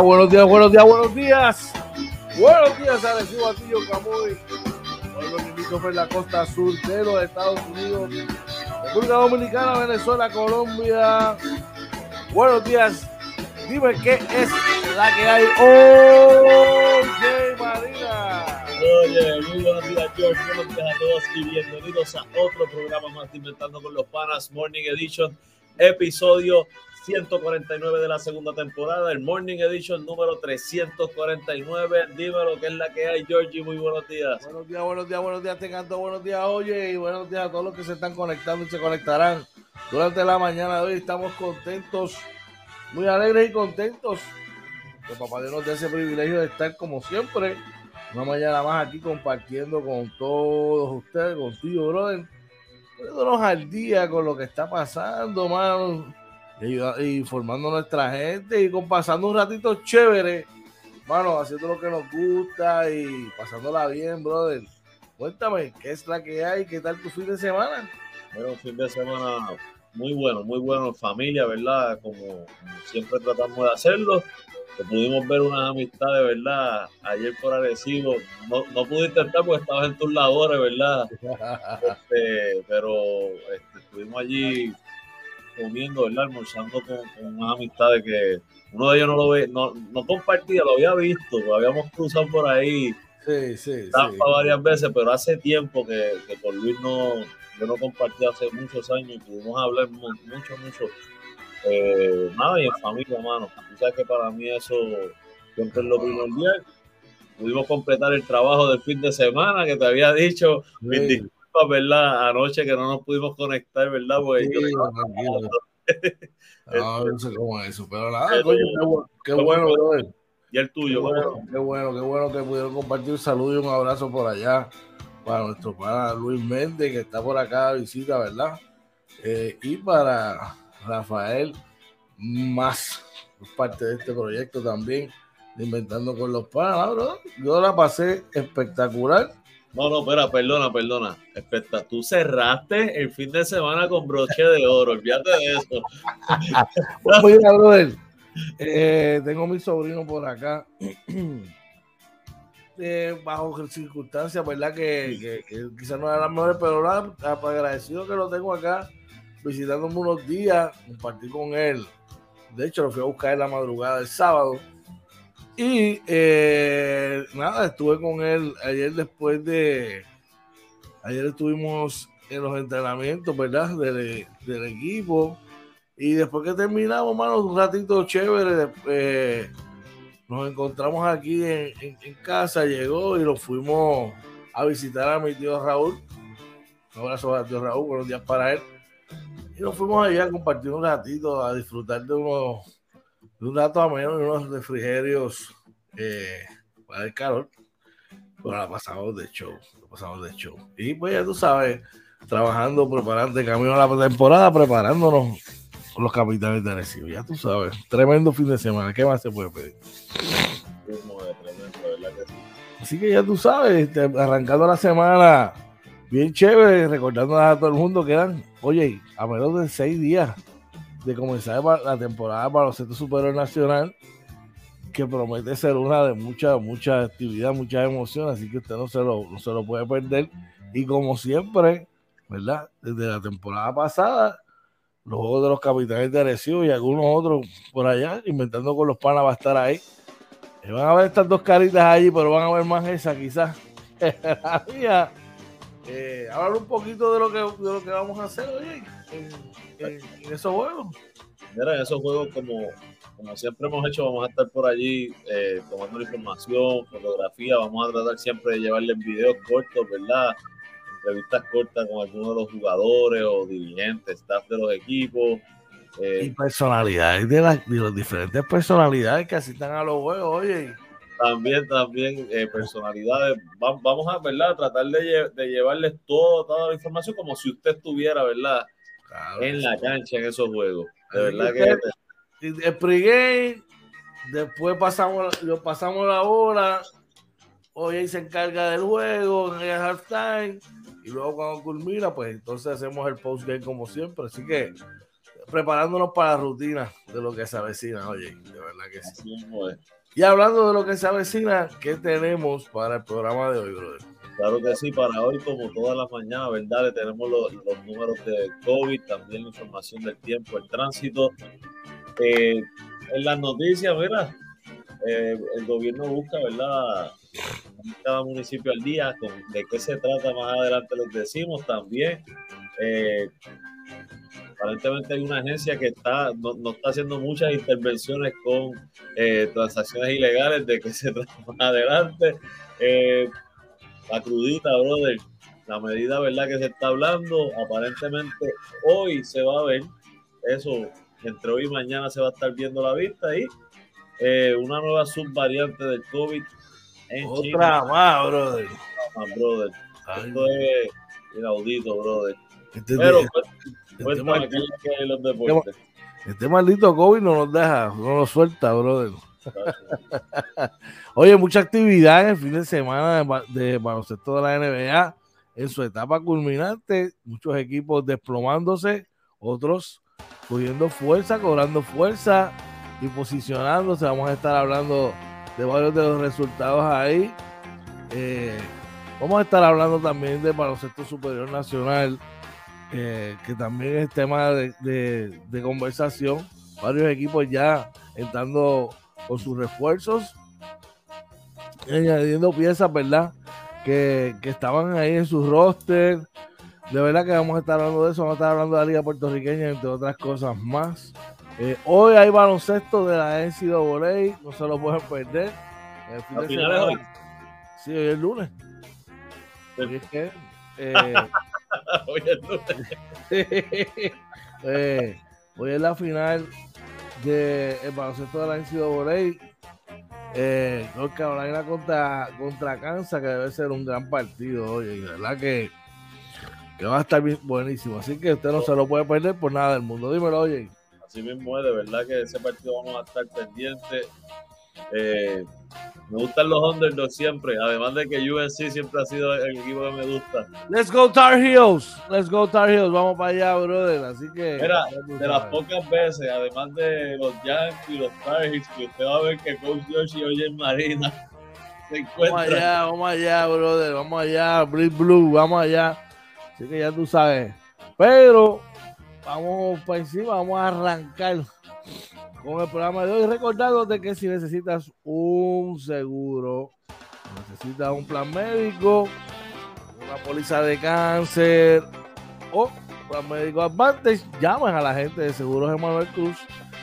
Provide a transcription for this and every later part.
Buenos días, buenos días, buenos días. Buenos días, Arecibo Atillo Camuy. Hoy los en la costa sur de los Estados Unidos, República Dominicana, Venezuela, Colombia. Buenos días. Dime qué es la que hay hoy, Marina. Oye, muy buenos días, George. Buenos días a todos y bienvenidos a otro programa más de Inventando con los Panas Morning Edition, episodio 149 de la segunda temporada, el Morning Edition número 349. Dime lo que es la que hay, Georgie. Muy buenos días. Buenos días, buenos días, buenos días. Tengan todos buenos días, oye, y buenos días a todos los que se están conectando y se conectarán durante la mañana de hoy. Estamos contentos, muy alegres y contentos. Que Papá Dios nos dé ese privilegio de estar como siempre, una mañana más aquí compartiendo con todos ustedes, contigo, brother. Poniéndonos al día con lo que está pasando, mano informando a nuestra gente y con pasando un ratito chévere, mano, haciendo lo que nos gusta y pasándola bien, brother. Cuéntame, ¿qué es la que hay? ¿Qué tal tu fin de semana? Bueno, fin de semana muy bueno, muy bueno en familia, ¿verdad? Como, como siempre tratamos de hacerlo. Que pudimos ver unas amistades, ¿verdad? Ayer por Arecibo. No, no pude intentar porque estabas en tus labores, ¿verdad? Este, pero este, estuvimos allí comiendo, ¿verdad? Almorzando con, con, unas amistades que uno de ellos no lo ve, no, no compartía, lo había visto, lo habíamos cruzado por ahí. Sí, sí, sí. varias veces, pero hace tiempo que, que con Luis no, yo no compartí hace muchos años y pudimos hablar mucho, mucho. Eh, nada, y en familia, hermano. Tú sabes que para mí eso siempre es lo primordial. Pudimos completar el trabajo del fin de semana que te había dicho. Sí. ¿Verdad? Anoche que no nos pudimos conectar, ¿verdad? Pues sí, yo... no, no sé cómo es eso, pero nada, coño, qué, bueno, qué bueno, brother. Y el tuyo, qué bueno, qué bueno, qué bueno que pudieron compartir un saludo y un abrazo por allá para nuestro pana Luis Méndez, que está por acá de visita, ¿verdad? Eh, y para Rafael Más, parte de este proyecto también, de Inventando con los Panas. Yo la pasé espectacular. No, no, espera, perdona, perdona. Espera, tú cerraste el fin de semana con broche de oro, olvídate de eso. pues mira, brother, eh, tengo mi sobrino por acá. Eh, bajo circunstancias, ¿verdad? Que, que, que quizás no eran las mejores, pero nada, agradecido que lo tengo acá, visitándome unos días, compartí con él. De hecho, lo fui a buscar en la madrugada del sábado. Y eh, nada, estuve con él ayer después de. Ayer estuvimos en los entrenamientos, ¿verdad? Del, del equipo. Y después que terminamos, mano, un ratito chévere. Eh, nos encontramos aquí en, casa, llegó y lo fuimos a visitar a mi tío Raúl. Un abrazo para tío Raúl, buenos días para él. Y nos fuimos allá a compartir un ratito, a disfrutar de unos de un rato ameno y unos refrigerios eh, para el calor. Pero la pasamos de show, la pasamos de show. Y pues ya tú sabes, trabajando, preparando, de camino a la temporada, preparándonos con los capitales de Arecibo. Ya tú sabes, tremendo fin de semana. ¿Qué más se puede pedir? Así que ya tú sabes, este, arrancando la semana bien chévere, recordando a todo el mundo que eran, oye, a menos de seis días de comenzar la temporada para los centros superior nacional, que promete ser una de mucha, mucha actividad, muchas emociones, así que usted no se lo, no se lo puede perder. Y como siempre, ¿verdad? Desde la temporada pasada, los juegos de los capitanes de Arecibo y algunos otros por allá, inventando con los panas va a estar ahí. Eh, van a ver estas dos caritas allí, pero van a ver más esa quizás. eh, hablar un poquito de lo que, de lo que vamos a hacer hoy en, esos juegos. Mira, en esos juegos, como, como siempre hemos hecho, vamos a estar por allí eh, tomando la información, fotografía, vamos a tratar siempre de llevarles videos cortos, ¿verdad? Entrevistas cortas con algunos de los jugadores o dirigentes, staff de los equipos. Eh, y personalidades de, las, de las diferentes personalidades que asistan a los juegos, oye también, también eh, personalidades. vamos a, ¿verdad? Tratar de, de, llevarles todo, toda la información como si usted estuviera, ¿verdad? en la cancha en esos juegos. De verdad que... El pregame, después pasamos, lo pasamos la hora, hoy se encarga del juego, en el halftime, y luego cuando culmina, pues entonces hacemos el postgame como siempre. Así que preparándonos para la rutina de lo que se avecina, oye, de verdad que sí. Y hablando de lo que se avecina, ¿qué tenemos para el programa de hoy, brother? Claro que sí, para hoy, como todas las mañanas, ¿verdad? Le tenemos los, números de COVID, también la información del tiempo, el tránsito. Eh, en las noticias, mira, eh, el gobierno busca, ¿verdad? Cada municipio al día, de qué se trata más adelante les decimos también. Eh, aparentemente hay una agencia que está no, está haciendo muchas intervenciones con transacciones ilegales de que se trata adelante. Eh, la crudita, brother, la medida verdad que se está hablando, aparentemente hoy se va a ver eso, entre hoy y mañana se va a estar viendo la vista y eh, una nueva subvariante del COVID en Otra más, brother. brother. Esto es inaudito, brother. Este Pero, pues, este, maldito, este maldito COVID no nos deja, no nos suelta, brother. Oye, mucha actividad en el fin de semana de, baloncesto de la NBA en su etapa culminante. Muchos equipos desplomándose, otros cogiendo fuerza, cobrando fuerza y posicionándose. Vamos a estar hablando de varios de los resultados ahí. Eh, vamos a estar hablando también de baloncesto superior nacional eh, que también es tema de, conversación. Varios equipos ya entrando con sus refuerzos, añadiendo piezas, ¿verdad? Que, estaban ahí en su roster. De verdad que vamos a estar hablando de eso, vamos a estar hablando de la Liga Puertorriqueña, entre otras cosas más. Eh, hoy hay baloncesto de la NCAA, no se lo pueden perder. El fin de hoy? Sí, hoy es lunes. es que, eh, hoy es eh, hoy es la final del de baloncesto de la NCAA. Eh, North Carolina contra, contra Kansas, que debe ser un gran partido hoy. verdad que, que va a estar bien, buenísimo. Así que usted no se lo puede perder por nada del mundo. Dímelo, oye. Así mismo es, de verdad que ese partido vamos a estar pendientes. Eh, me gustan los underdogs siempre, además de que UNC siempre ha sido el equipo que me gusta. Let's go Tar Heels, let's go Tar Heels, vamos para allá, brother. Así que. Mira, de las pocas veces, además de los Yankees y los Tar Heels, que usted va a ver que Coach George y Oye Marina se encuentran. Vamos allá, vamos allá, brother, vamos allá, Blue Blue, vamos allá. Así que ya tú sabes. Pero vamos para encima, vamos a arrancar con el programa de hoy, recordándote que si necesitas un seguro, necesitas un plan médico, una póliza de cáncer o plan médico Advantage, llaman a la gente de Seguros Emanuel Cruz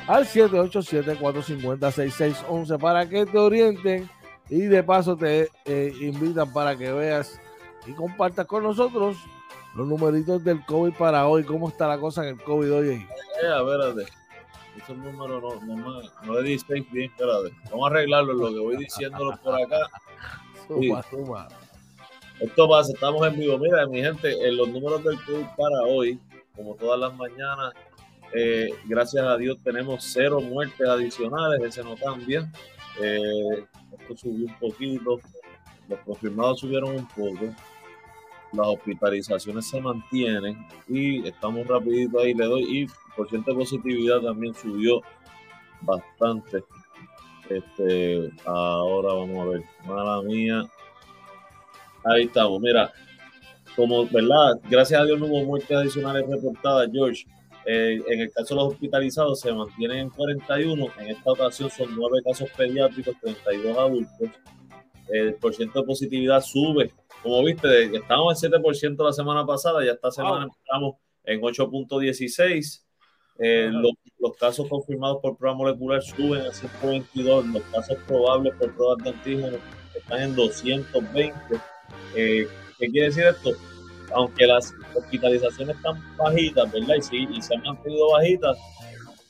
al 787-450-6611 para que te orienten y de paso te eh, invitan para que veas y compartas con nosotros los numeritos del COVID para hoy. ¿Cómo está la cosa en el COVID hoy? Eh, ver ese número no, no, no le bien, espérate. Vamos a arreglarlo, lo que voy diciéndolo por acá. Suma, suma. Esto pasa, estamos en vivo. Mira, mi gente, en los números del club para hoy, como todas las mañanas, eh, gracias a Dios tenemos cero muertes adicionales, ese no cambia. Eh, esto subió un poquito, los confirmados subieron un poco las hospitalizaciones se mantienen y estamos rapidito ahí, le doy, y por ciento de positividad también subió bastante. Este, ahora vamos a ver, mala mía. Ahí estamos, mira, como, ¿verdad? Gracias a Dios no hubo muertes adicionales reportadas, George. Eh, en el caso de los hospitalizados se mantienen en 41, en esta ocasión son 9 casos pediátricos, 32 adultos. El porcentaje de positividad sube. Como viste, estábamos en 7% la semana pasada, ya esta semana estamos en 8.16. Eh, los, casos confirmados por prueba molecular suben a 122, los casos probables por pruebas de antígenos están en 220. Eh, ¿Qué quiere decir esto? Aunque las hospitalizaciones están bajitas, ¿verdad? Y, sí, y se han mantenido bajitas,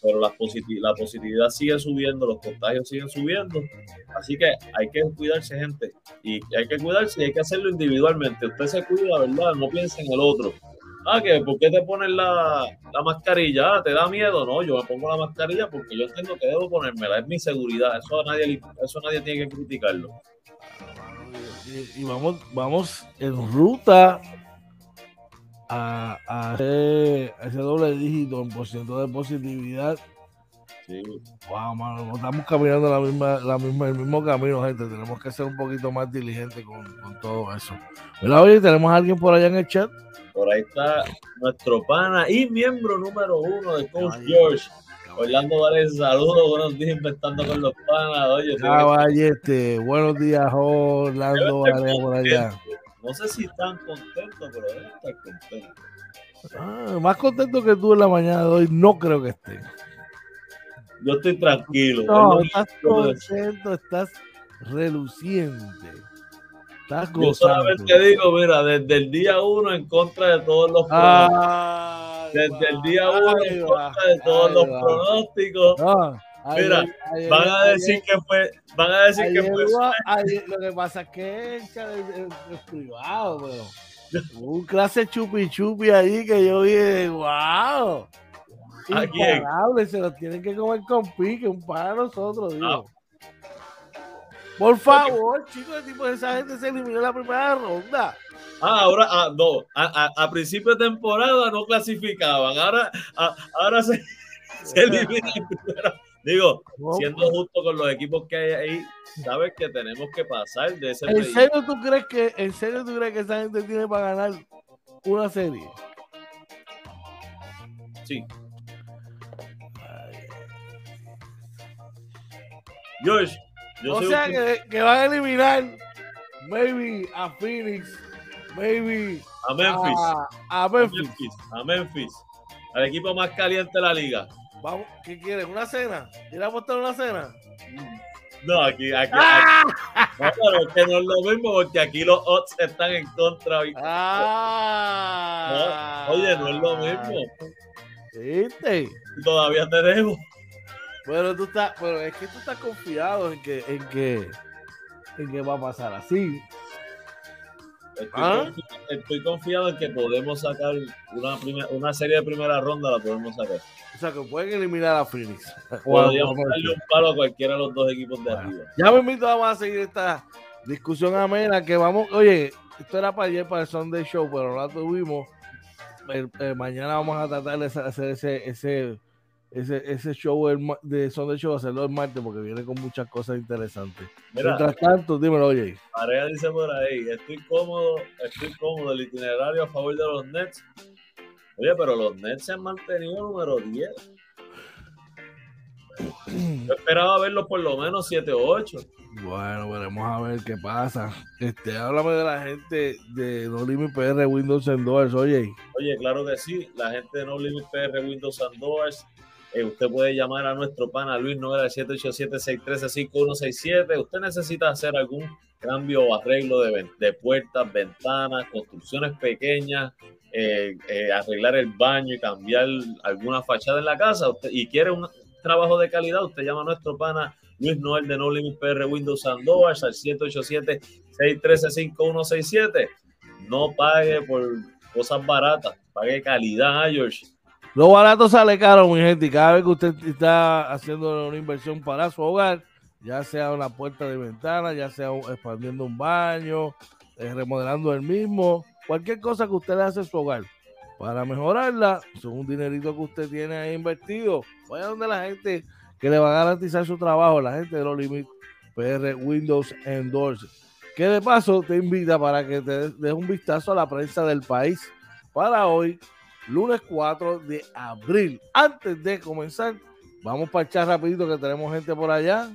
pero la, la positividad sigue subiendo, los contagios siguen subiendo. Así que hay que cuidarse, gente. Y hay que cuidarse y hay que hacerlo individualmente. Usted se cuida, ¿verdad? No piense en el otro. Ah, que ¿por qué te pones la, la mascarilla? Ah, ¿Te da miedo? No, yo me pongo la mascarilla porque yo entiendo que debo ponérmela. Es mi seguridad. Eso nadie, eso nadie tiene que criticarlo. Y, vamos, vamos en ruta a, a ese, doble dígito en porcentaje de positividad. Sí. Wow, mano, estamos caminando la misma, la misma, el mismo camino, gente. Tenemos que ser un poquito más diligentes con, con todo eso. ¿Verdad, oye? ¿Tenemos a alguien por allá en el chat? Por ahí está nuestro pana y miembro número uno de Coach George. Orlando Vales, saludos, buenos días, inventando con los panas. Oye, Caballete, buenos días, Orlando Vales por allá. No sé si están contentos, pero deben estar contentos. Ah, más contento que tú en la mañana de hoy, no creo que estén. Yo estoy tranquilo. No, estás contento, estás reluciente. Yo solamente digo, mira, desde el día uno en contra de todos los pronósticos. desde el día uno en contra de todos los pronósticos. Mira, van a decir que fue, van a decir que fue. lo que pasa es que es, privado, pero un clase chupi chupi ahí que yo vi, wow. Imparable, se lo tienen que comer con pique, un para nosotros, digo. Ah, por favor, chicos, el tipo de esa gente se eliminó en la primera ronda. Ah, ahora, ah, no, a, a, principio de temporada no clasificaban, ahora, ahora se, se eliminan Digo, siendo justo con los equipos que hay ahí, sabes que tenemos que pasar de ese. ¿En serio tú crees que, en serio tú crees que esa gente tiene para ganar una serie? Sí. George, o sea que, que, van a eliminar maybe a Phoenix, maybe a Memphis. A, Memphis. a Memphis. Al equipo más caliente de la liga. Vamos, ¿qué quieres? ¿Una cena? ¿Quieres apostar una cena? No, aquí, aquí, ¡Ah! no, es que no es lo mismo porque aquí los odds están en contra. Ah, oye, no es lo mismo. ¿Viste? Todavía tenemos. Pero tú estás, pero es que tú estás confiado en que, en que, en que va a pasar así. ¿Ah? Estoy, confiado, en que podemos sacar una, una serie de primera ronda, la podemos sacar. O sea, que pueden eliminar a Phoenix. Podríamos darle un palo a cualquiera de los dos equipos de arriba. Ya me invito, vamos a seguir esta discusión amena que vamos, oye, esto era para ayer, para el Sunday Show, pero no la tuvimos. mañana vamos a tratar de hacer ese, ese ese, ese show de Sunday Show hacerlo el martes porque viene con muchas cosas interesantes. Mientras tanto, dímelo, oye. Pareja dice por ahí, estoy cómodo, estoy cómodo el itinerario a favor de los Nets. Oye, pero los Nets se han mantenido número 10. Yo esperaba verlos por lo menos 7 o 8. Bueno, veremos a ver qué pasa. Este, háblame de la gente de No Limit PR Windows and Doors, oye. Oye, claro que sí, la gente de No Limit PR Windows and Doors eh, usted puede llamar a nuestro pana Luis Noguera 787-613-5167. Usted necesita hacer algún cambio o arreglo de, de puertas, ventanas, construcciones pequeñas, eh, eh, arreglar el baño y cambiar alguna fachada en la casa y quiere un trabajo de calidad, usted llama a nuestro pana Luis Noel de No Limit PR Windows and Doors al 787-613-5167. No pague por cosas baratas, pague calidad, George lo barato sale caro, mi gente, y cada vez que usted está haciendo una inversión para su hogar, ya sea una puerta de ventana, ya sea expandiendo un baño, eh, remodelando el mismo, cualquier cosa que usted le hace a su hogar para mejorarla, son un dinerito que usted tiene ahí invertido. Vaya donde la gente que le va a garantizar su trabajo, la gente de los Limit PR Windows and Doors. que de paso te invita para que te des un vistazo a la prensa del país para hoy, lunes 4 de abril. Antes de comenzar, vamos para echar rapidito que tenemos gente por allá.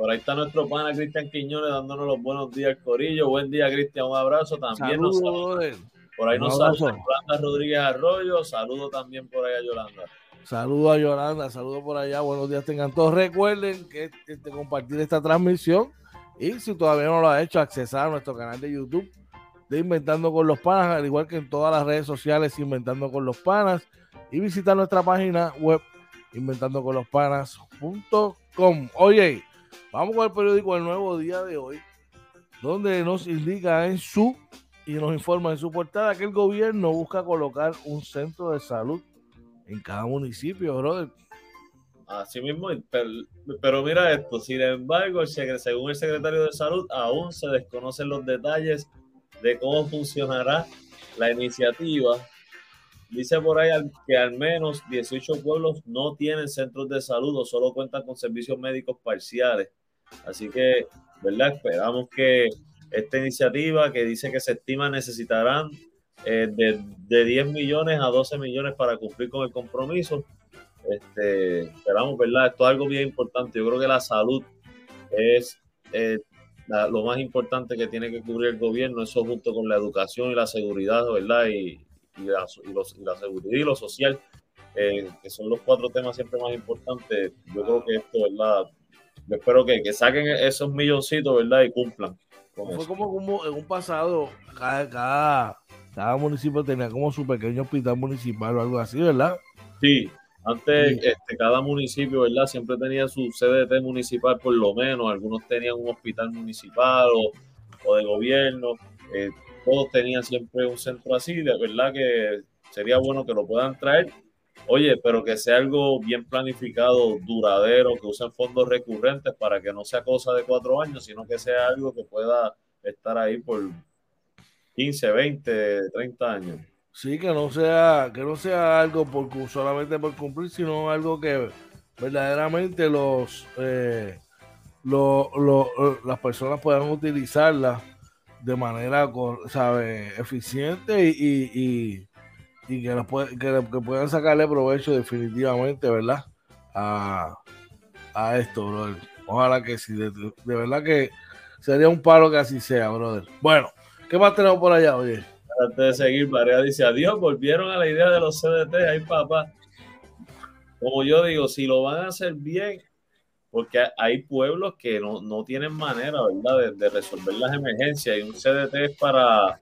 Por ahí está nuestro pana Cristian Quiñones dándonos los buenos días, Corillo. Buen día, Cristian. Un abrazo. También nos Por ahí nos saluda Yolanda Rodríguez Arroyo. Saludo también por ahí a Yolanda. Saludo a Yolanda, saludo por allá. Buenos días, tengan todos. Recuerden que este, compartir esta transmisión y si todavía no lo ha hecho, accesar a nuestro canal de YouTube de Inventando con los Panas, al igual que en todas las redes sociales Inventando con los Panas y visitar nuestra página web inventandoconlospanas.com. Oye, vamos con el periódico El Nuevo Día de hoy, donde nos indica en su y nos informa en su portada que el gobierno busca colocar un centro de salud en cada municipio, brother. Así mismo, pero, mira esto, sin embargo, según el secretario de Salud, aún se desconocen los detalles de cómo funcionará la iniciativa. Dice por ahí que al menos 18 pueblos no tienen centros de salud o solo cuentan con servicios médicos parciales. Así que, ¿verdad? Esperamos que esta iniciativa que dice que se estima necesitarán eh, de, de 10 millones a 12 millones para cumplir con el compromiso este, esperamos, ¿verdad? Esto es algo bien importante. Yo creo que la salud es eh, lo más importante que tiene que cubrir el gobierno, eso junto con la educación y la seguridad, ¿verdad? Y, la, seguridad y lo social, eh, que son los cuatro temas siempre más importantes. Yo creo que esto, ¿verdad? Yo espero que, que saquen esos milloncitos, ¿verdad? Y cumplan. Fue como, como en un pasado, cada, cada, cada municipio tenía como su pequeño hospital municipal o algo así, ¿verdad? Sí, antes, este, cada municipio, ¿verdad? Siempre tenía su CDT municipal, por lo menos. Algunos tenían un hospital municipal o, de gobierno. Eh, todos tenían siempre un centro así. De verdad que sería bueno que lo puedan traer. Oye, pero que sea algo bien planificado, duradero, que usen fondos recurrentes para que no sea cosa de cuatro años, sino que sea algo que pueda estar ahí por 15, 20, 30 años. Sí, que no sea, que no sea algo por, solamente por cumplir, sino algo que verdaderamente los, eh, las personas puedan utilizarla de manera sabe, eficiente y, y, que, que, puedan sacarle provecho definitivamente, ¿verdad? A, esto, brother. Ojalá que sí, de, de verdad que sería un palo que así sea, brother. Bueno, ¿qué más tenemos por allá, oye? antes de seguir, Marea dice, adiós, volvieron a la idea de los CDT, ahí papá. Como yo digo, si lo van a hacer bien, porque hay pueblos que no, no tienen manera, ¿verdad?, de, resolver las emergencias y un CDT es para,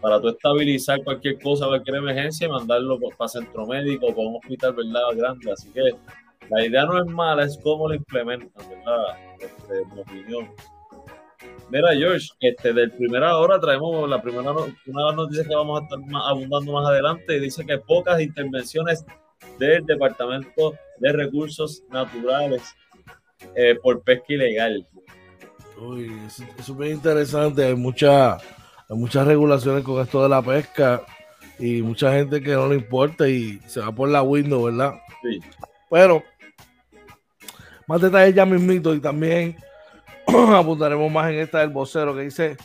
para tú estabilizar cualquier cosa, cualquier emergencia y mandarlo para centro médico, para un hospital, ¿verdad?, grande. Así que la idea no es mala, es cómo lo implementan, ¿verdad?, este, mi opinión. Mira, George, este, del primera hora traemos la primera una de las noticias que vamos a estar abundando más adelante dice que pocas intervenciones del Departamento de Recursos Naturales eh, por pesca ilegal. Uy, es súper interesante. Hay, mucha, hay muchas regulaciones con esto de la pesca y mucha gente que no le importa y se va por la window, ¿verdad? Sí. Pero, más detalles ya mismito y también apuntaremos más en esta del vocero que dice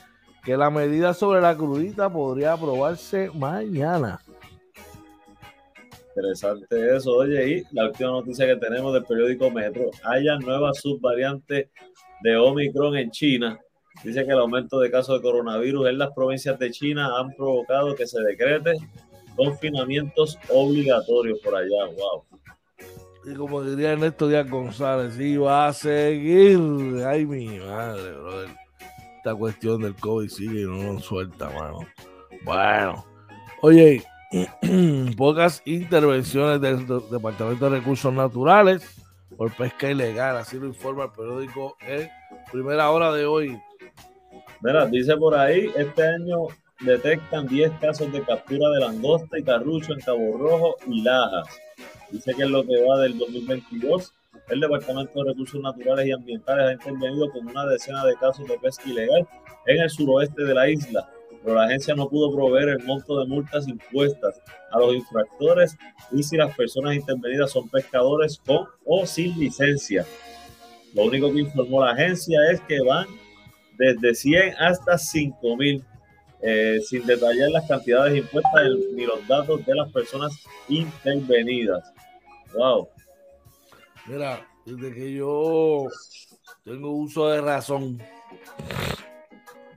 que la medida sobre la crudita podría aprobarse mañana. Interesante eso. Oye, y la última noticia que tenemos del periódico Metro, haya nueva subvariante de Omicron en China. Dice que el aumento de casos de coronavirus en las provincias de China han provocado que se decrete confinamientos obligatorios por allá. Wow. Y como diría Ernesto Díaz González, iba a seguir. Ay, mi madre, brother. Esta cuestión del COVID sigue y no nos suelta, mano. Bueno, oye, pocas intervenciones del Departamento de Recursos Naturales por pesca ilegal, así lo informa el periódico en primera hora de hoy. Mira, dice por ahí, este año detectan 10 casos de captura de langosta y carrucho en Cabo Rojo y Lajas. Dice que en lo que va del 2022, el Departamento de Recursos Naturales y Ambientales ha intervenido con una decena de casos de pesca ilegal en el suroeste de la isla, pero la agencia no pudo proveer el monto de multas impuestas a los infractores y si las personas intervenidas son pescadores con o sin licencia. Lo único que informó la agencia es que van desde 100 hasta 5 mil, eh, sin detallar las cantidades impuestas ni los datos de las personas intervenidas. Wow. Mira, desde que yo tengo uso de razón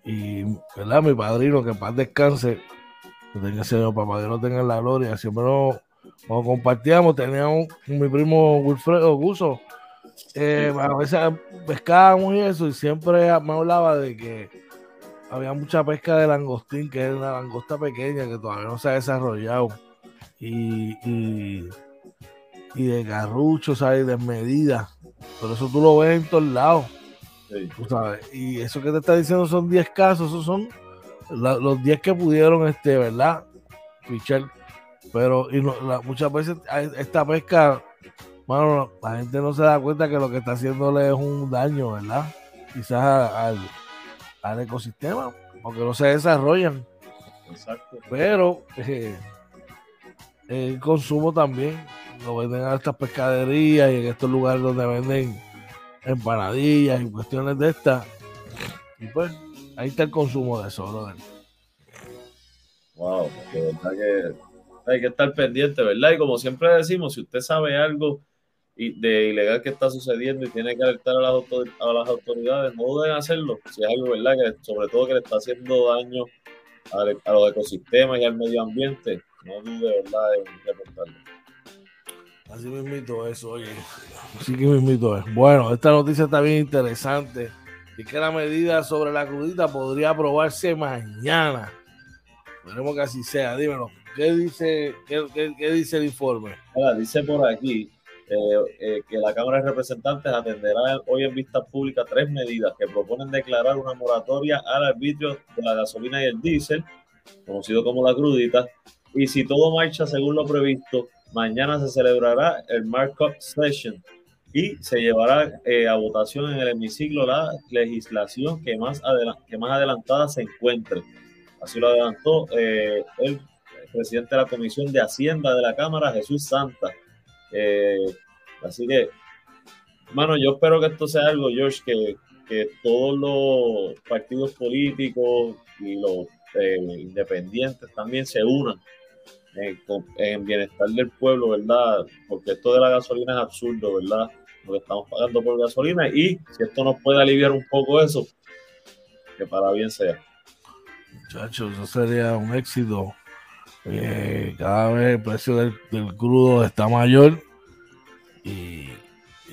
y, ¿verdad? Mi padrino, que paz descanse, que tenga Señor, papá, que no tenga la gloria, siempre nos, compartíamos, teníamos mi primo Wilfredo Guso, eh, a veces pescábamos y eso, y siempre me hablaba de que había mucha pesca de langostín, que es una langosta pequeña que todavía no se ha desarrollado, y, y, de garrucho, ¿sabes? De medida. Por eso tú lo ves en todos lados. Sabes. Y eso que te está diciendo son 10 casos, esos son los 10 que pudieron, este, ¿verdad? Fichar. Pero y muchas veces esta pesca bueno, la gente no se da cuenta que lo que está haciéndole es un daño, ¿verdad? Quizás al, ecosistema, porque no se desarrollan. Exacto. Pero eh, el consumo también lo venden a estas pescaderías y en estos lugares donde venden empanadillas y cuestiones de estas. Y pues ahí está el consumo de eso, brother. Wow, de verdad que hay que estar pendiente, ¿verdad? Y como siempre decimos, si usted sabe algo de ilegal que está sucediendo y tiene que alertar a las, autoridades, no duden hacerlo, si es algo verdad que sobre todo que le está haciendo daño a, los ecosistemas y al medio ambiente, no dude verdad en reportarlo. Así mismito eso, oye. Así que mismito es. Bueno, esta noticia está bien interesante. Y que la medida sobre la crudita podría aprobarse mañana. Esperemos que así sea. Dímelo, ¿qué dice, qué, dice el informe? dice por aquí eh, eh, que la Cámara de Representantes atenderá hoy en vista pública tres medidas que proponen declarar una moratoria al arbitrio de la gasolina y el diésel, conocido como la crudita, y si todo marcha según lo previsto, mañana se celebrará el markup session y se llevará eh, a votación en el hemiciclo la legislación que más, que más adelantada se encuentre. Así lo adelantó el presidente de la Comisión de Hacienda de la Cámara, Jesús Santa. Eh, así que, mano, yo espero que esto sea algo, George, que, todos los partidos políticos y los eh, independientes también se unan en, bienestar del pueblo, ¿verdad? Porque esto de la gasolina es absurdo, ¿verdad? Lo que estamos pagando por gasolina y si esto nos puede aliviar un poco eso, que para bien sea. Muchachos, eso sería un éxito eh, cada vez el precio del, crudo está mayor y,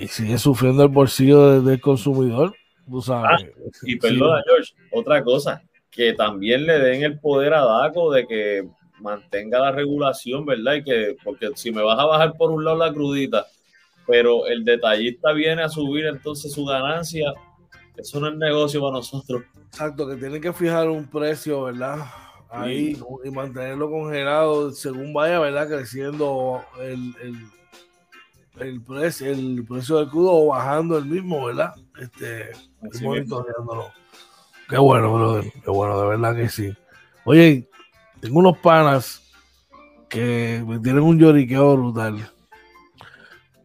sigue sufriendo el bolsillo del, consumidor. Ah, y perdona, George, otra cosa, que también le den el poder a DACO de que mantenga la regulación, ¿verdad? Y que, porque si me vas a bajar por un lado la crudita, pero el detallista viene a subir entonces su ganancia, eso no es negocio para nosotros. Exacto, que tienen que fijar un precio, ¿verdad? ahí y mantenerlo congelado según vaya, ¿verdad? Creciendo el, el, precio, el precio del crudo o bajando el mismo, ¿verdad? Este, Qué bueno, brother. Qué bueno, de verdad que sí. Oye, tengo unos panas que me tienen un lloriqueo brutal.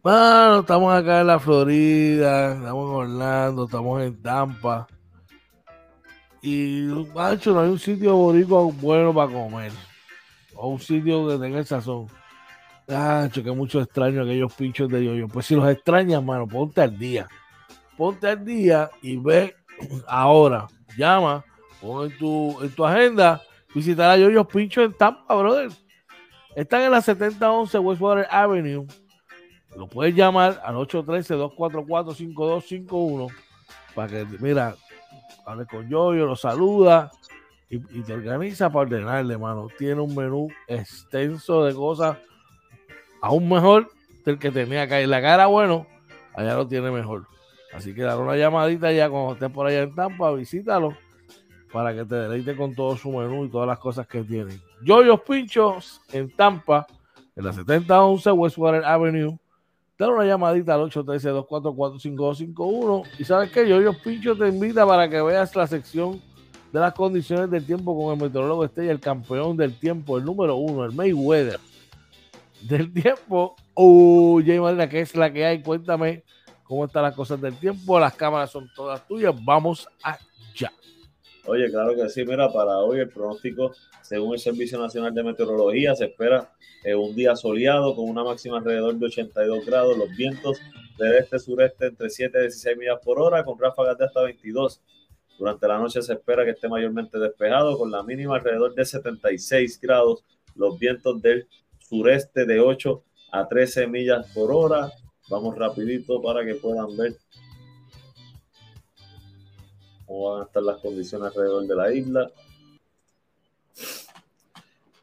Bueno, estamos acá en la Florida, estamos en Orlando, estamos en Tampa. Y, macho, no hay un sitio boricua bueno para comer. O un sitio que tenga el sazón. Macho, que mucho extraño aquellos pinchos de yo Pues si los extrañas, mano, ponte al día. Ponte al día y ve ahora. Llama, pon en tu, en tu agenda, visitar a Yoyos Pinchos en Tampa, brother. Están en la 7011 Westwater Avenue. Lo puedes llamar al 813-244-5251 para que, mira, hable con Yoyo, lo saluda y, te organiza para ordenarle, mano. Tiene un menú extenso de cosas, aún mejor del que tenía acá. Y la cara, bueno, allá lo tiene mejor. Así que dar una llamadita ya cuando estés por allá en Tampa, visítalo para que te deleite con todo su menú y todas las cosas que tiene. Yoyos Pinchos en Tampa, en la 7011 Westwater Avenue Dale una llamadita al 813-244-5251. Y sabes que yo, yo Pincho te invita para que veas la sección de las condiciones del tiempo con el meteorólogo Estrella, el campeón del tiempo, el número uno, el Mayweather del tiempo. Uy, Jay Madera, ¿qué es la que hay? Cuéntame cómo están las cosas del tiempo. Las cámaras son todas tuyas. Vamos allá. Oye, claro que sí. Mira, para hoy el pronóstico, según el Servicio Nacional de Meteorología, se espera eh, un día soleado con una máxima alrededor de 82 grados. Los vientos del este-sureste entre 7 y 16 millas por hora, con ráfagas de hasta 22. Durante la noche se espera que esté mayormente despejado, con la mínima alrededor de 76 grados. Los vientos del sureste de 8 a 13 millas por hora. Vamos rapidito para que puedan ver cómo van a estar las condiciones alrededor de la isla.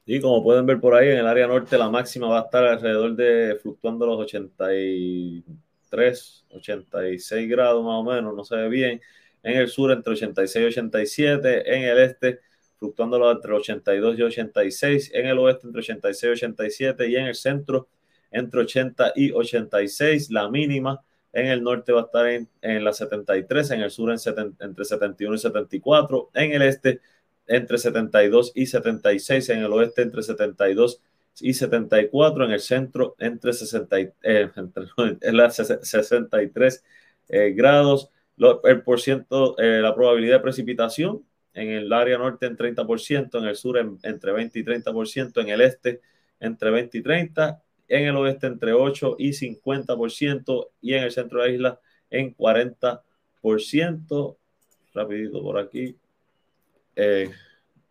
Y como pueden ver por ahí, en el área norte la máxima va a estar alrededor de fluctuando los 83, 86 grados más o menos, no se ve bien. En el sur entre 86 y 87, en el este fluctuando entre 82 y 86, en el oeste entre 86 y 87 y en el centro entre 80 y 86, la mínima en el norte va a estar en, en la 73, en el sur en entre 71 y 74, en el este entre 72 y 76, en el oeste entre 72 y 74, en el centro entre, 60, eh, entre en la 63 eh, grados, el por eh, la probabilidad de precipitación en el área norte en 30%, en el sur en, entre 20 y 30%, en el este entre 20 y 30 en el oeste entre 8 y 50% y en el centro de la isla en 40%. Rapidito por aquí. Eh,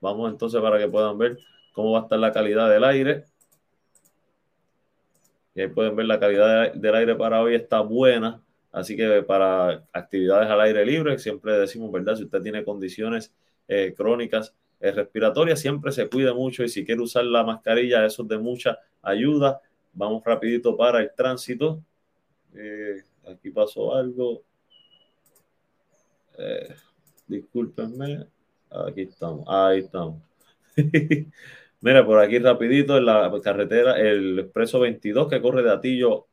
vamos entonces para que puedan ver cómo va a estar la calidad del aire. Y ahí pueden ver la calidad del aire para hoy está buena. Así que para actividades al aire libre, siempre decimos, ¿verdad? Si usted tiene condiciones eh, crónicas eh, respiratorias, siempre se cuide mucho y si quiere usar la mascarilla, eso es de mucha ayuda. Vamos rapidito para el tránsito. Eh, aquí pasó algo. Eh, discúlpenme. Aquí estamos. Ahí estamos. Mira, por aquí rapidito en la carretera, el expreso 22 que corre de Atillo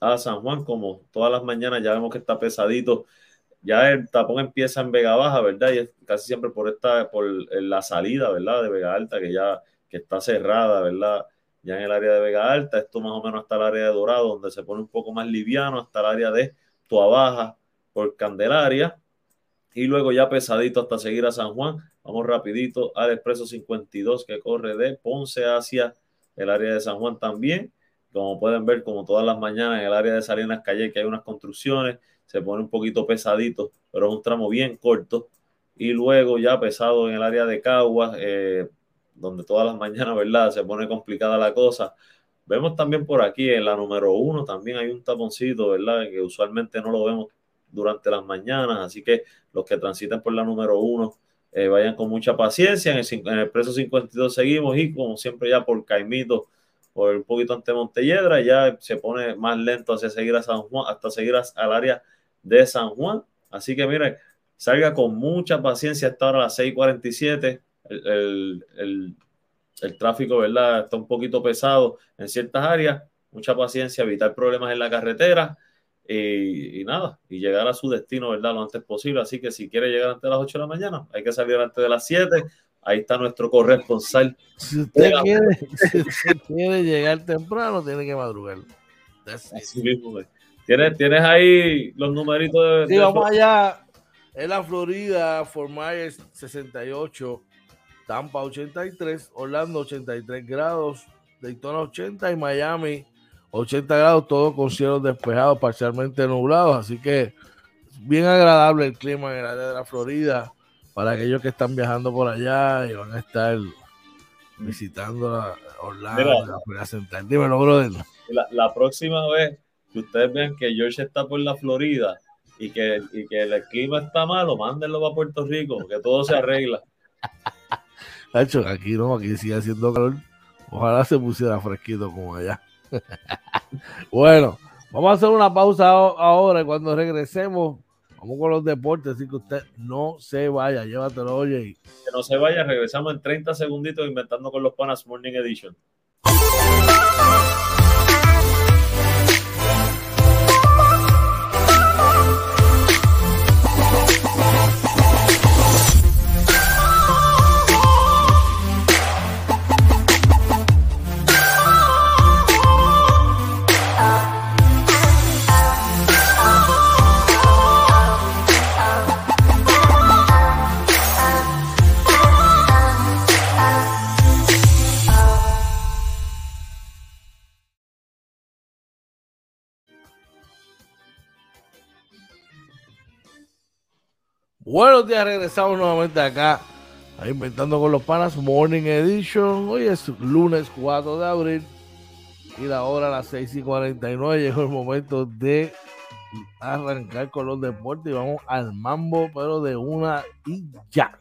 a San Juan, como todas las mañanas ya vemos que está pesadito. Ya el tapón empieza en Vega Baja, ¿verdad? Y es casi siempre por esta, por la salida, ¿verdad? De Vega Alta, que ya que está cerrada, ¿verdad? Ya en el área de Vega Alta, esto más o menos hasta el área de Dorado, donde se pone un poco más liviano, hasta el área de Baja por Candelaria, y luego ya pesadito hasta seguir a San Juan. Vamos rapidito al expreso 52 que corre de Ponce hacia el área de San Juan también. Como pueden ver, como todas las mañanas en el área de Salinas Calle, que hay unas construcciones, se pone un poquito pesadito, pero es un tramo bien corto. Y luego ya pesado en el área de Caguas, eh, donde todas las mañanas, ¿verdad? Se pone complicada la cosa. Vemos también por aquí en la número uno, también hay un taponcito, ¿verdad? Que usualmente no lo vemos durante las mañanas, así que los que transiten por la número uno eh, vayan con mucha paciencia. En el, en el preso 52 seguimos y como siempre ya por Caimito, por un poquito ante Montelledra, ya se pone más lento hacia seguir a San Juan, hasta seguir al área de San Juan. Así que miren, salga con mucha paciencia hasta ahora a las 6:47 el, el, el, tráfico, ¿verdad? Está un poquito pesado en ciertas áreas. Mucha paciencia, evitar problemas en la carretera y, y, nada, y llegar a su destino, ¿verdad? Lo antes posible. Así que si quiere llegar antes de las 8 de la mañana, hay que salir antes de las 7. Ahí está nuestro corresponsal. Si usted, quiere, si usted quiere, llegar temprano, tiene que madrugar. Así mismo, ¿Tienes, ¿Tienes ahí los numeritos de. Sí, de vamos allá. En la Florida, Fort Myers 68, Tampa 83, Orlando 83 grados, Daytona 80 y Miami 80 grados, todo con cielos despejados, parcialmente nublados. Así que bien agradable el clima en el área de la Florida para aquellos que están viajando por allá y van a estar visitando la Orlando, la Florida Central. Dímelo, brother. La, la, próxima vez que ustedes vean que George está por la Florida y que, y que el clima está malo, mándenlo para Puerto Rico, que todo se arregla. Hecho, aquí no, aquí sigue haciendo calor. Ojalá se pusiera fresquito como allá. bueno, vamos a hacer una pausa ahora y cuando regresemos, vamos con los deportes, así que usted no se vaya, llévatelo, oye. Que no se vaya, regresamos en 30 segunditos inventando con los panas Morning Edition. Buenos días, regresamos nuevamente acá a Inventando con los Panas Morning Edition. Hoy es lunes 4 de abril y la hora a las 6 y 49. Llegó el momento de arrancar con los deportes y vamos al mambo, pero de una y ya.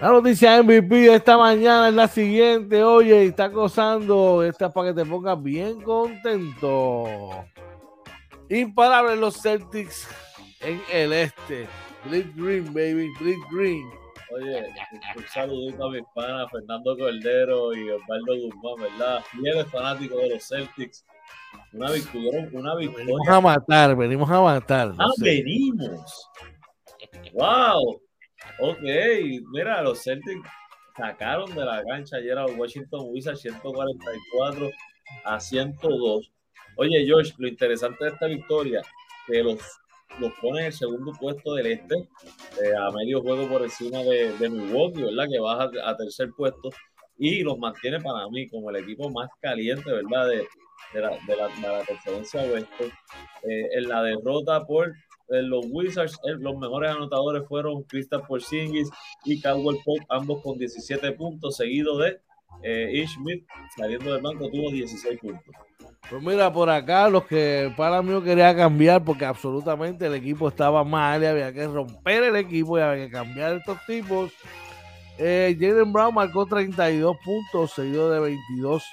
La noticia MVP de esta mañana es la siguiente. Oye, está gozando. Esta es para que te pongas bien contento. Imparables los Celtics en el este. Bleed Green, baby. Bleed Green. Oye, un saludito a mis panas, Fernando Cordero y Osvaldo Guzmán, ¿verdad? Y eres fanático de los Celtics. Una victoria, una victoria. Venimos a matar, venimos a matar. Ah, venimos. Wow. Ok, mira, los Celtics sacaron de la cancha ayer a Washington Wizards 144 a 102. Oye, Josh, lo interesante de esta victoria, que los, los pone en el segundo puesto del este, eh, a medio juego por encima de, de Milwaukee, ¿verdad? Que baja a tercer puesto y los mantiene para mí como el equipo más caliente, ¿verdad? De, de, la, de, la, conferencia oeste. Eh, en la derrota por eh, los Wizards, eh, los mejores anotadores fueron Kristaps Porzingis y Caldwell Pope, ambos con 17 puntos, seguido de eh, Ish Smith, saliendo del banco, tuvo 16 puntos. Pues mira, por acá los que para mí quería cambiar porque absolutamente el equipo estaba mal y había que romper el equipo y había que cambiar estos tipos. Eh, Jalen Brown marcó 32 puntos, seguido de 22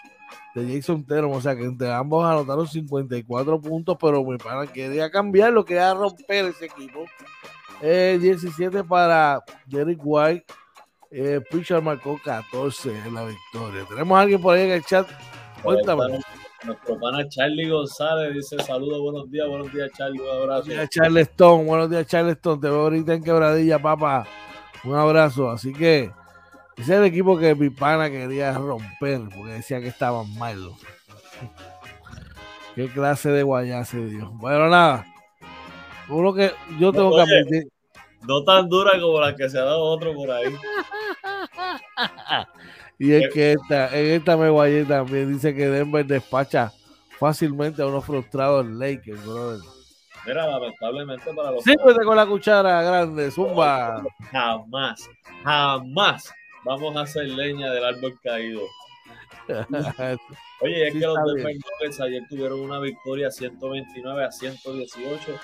de Jason Tatum. O sea que entre ambos anotaron 54 puntos, pero mi pana quería cambiar lo que era romper ese equipo. Eh, 17 para Derek White. Eh, Pritchard marcó 14 en la victoria. Tenemos a alguien por ahí en el chat. Cuéntame. Nuestro pana Charlie González dice saludos, buenos días, buenos días Charlie, un abrazo. Buenos días Charleston, buenos días Charleston, te veo ahorita en quebradilla, papá. Un abrazo, así que ese es el equipo que mi pana quería romper porque decía que estaban malos. Qué clase de guayase, Dios. Bueno, nada. Uno que yo tengo Oye, que admitir. No tan dura como la que se ha dado otro por ahí. Y es que esta, en esta me guayé también. Dice que Denver despacha fácilmente a unos frustrados Lakers, brother. Mira, lamentablemente para los Síguete con la cuchara grande, zumba. jamás, jamás vamos a hacer leña del árbol caído. Oye, es Sí, que los Denver. Nuggets ayer tuvieron una victoria 129 a 118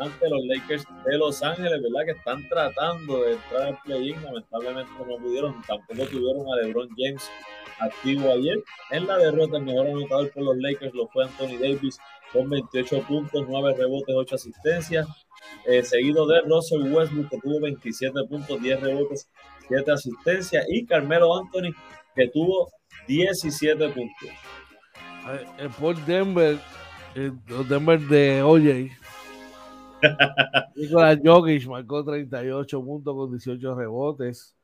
ante los Lakers de Los Ángeles, ¿verdad? Que están tratando de entrar al play-in, lamentablemente no pudieron, tampoco tuvieron a LeBron James activo ayer. En la derrota, el mejor anotador por los Lakers lo fue Anthony Davis con 28 puntos, 9 rebotes, 8 asistencias, eh, seguido de Russell Westbrook que tuvo 27 puntos, 10 rebotes, 7 asistencias y Carmelo Anthony que tuvo 17 puntos. Eh, por Denver, eh, los Denver de OJ. Nicolás Jokic marcó 38 puntos con 18 rebotes.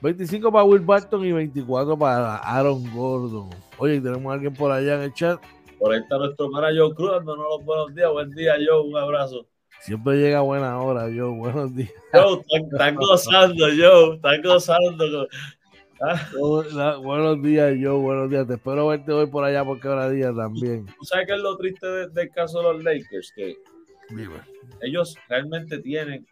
25 para Will Barton y 24 para Aaron Gordon. Oye, tenemos a alguien por allá en el chat. Por ahí está nuestro pana Joe Cruz, dándonos buenos días. Buen día, Joe. Un abrazo. Siempre llega buena hora, yo. Buenos días. Joe, están gozando, Joe. Están gozando. Ah, buenos días, yo. Buenos días. Te espero verte hoy por allá porque ahora día también. ¿Tú sabes qué es lo triste de- del caso de los Lakers? Que ellos realmente tienen,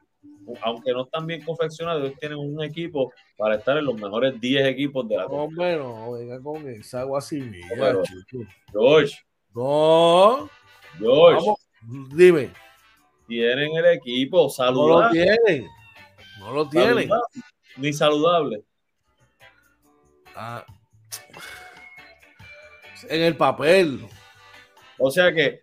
aunque no están bien confeccionados, ellos tienen un equipo para estar en los mejores 10 equipos de la No, bueno, venga con esa agua así, mía, Pero- chico. George, No, George, vamos. Dime. tienen el equipo No lo saludable. tienen. No lo tienen. saludable, Ni saludable. Ah. En el papel. O sea que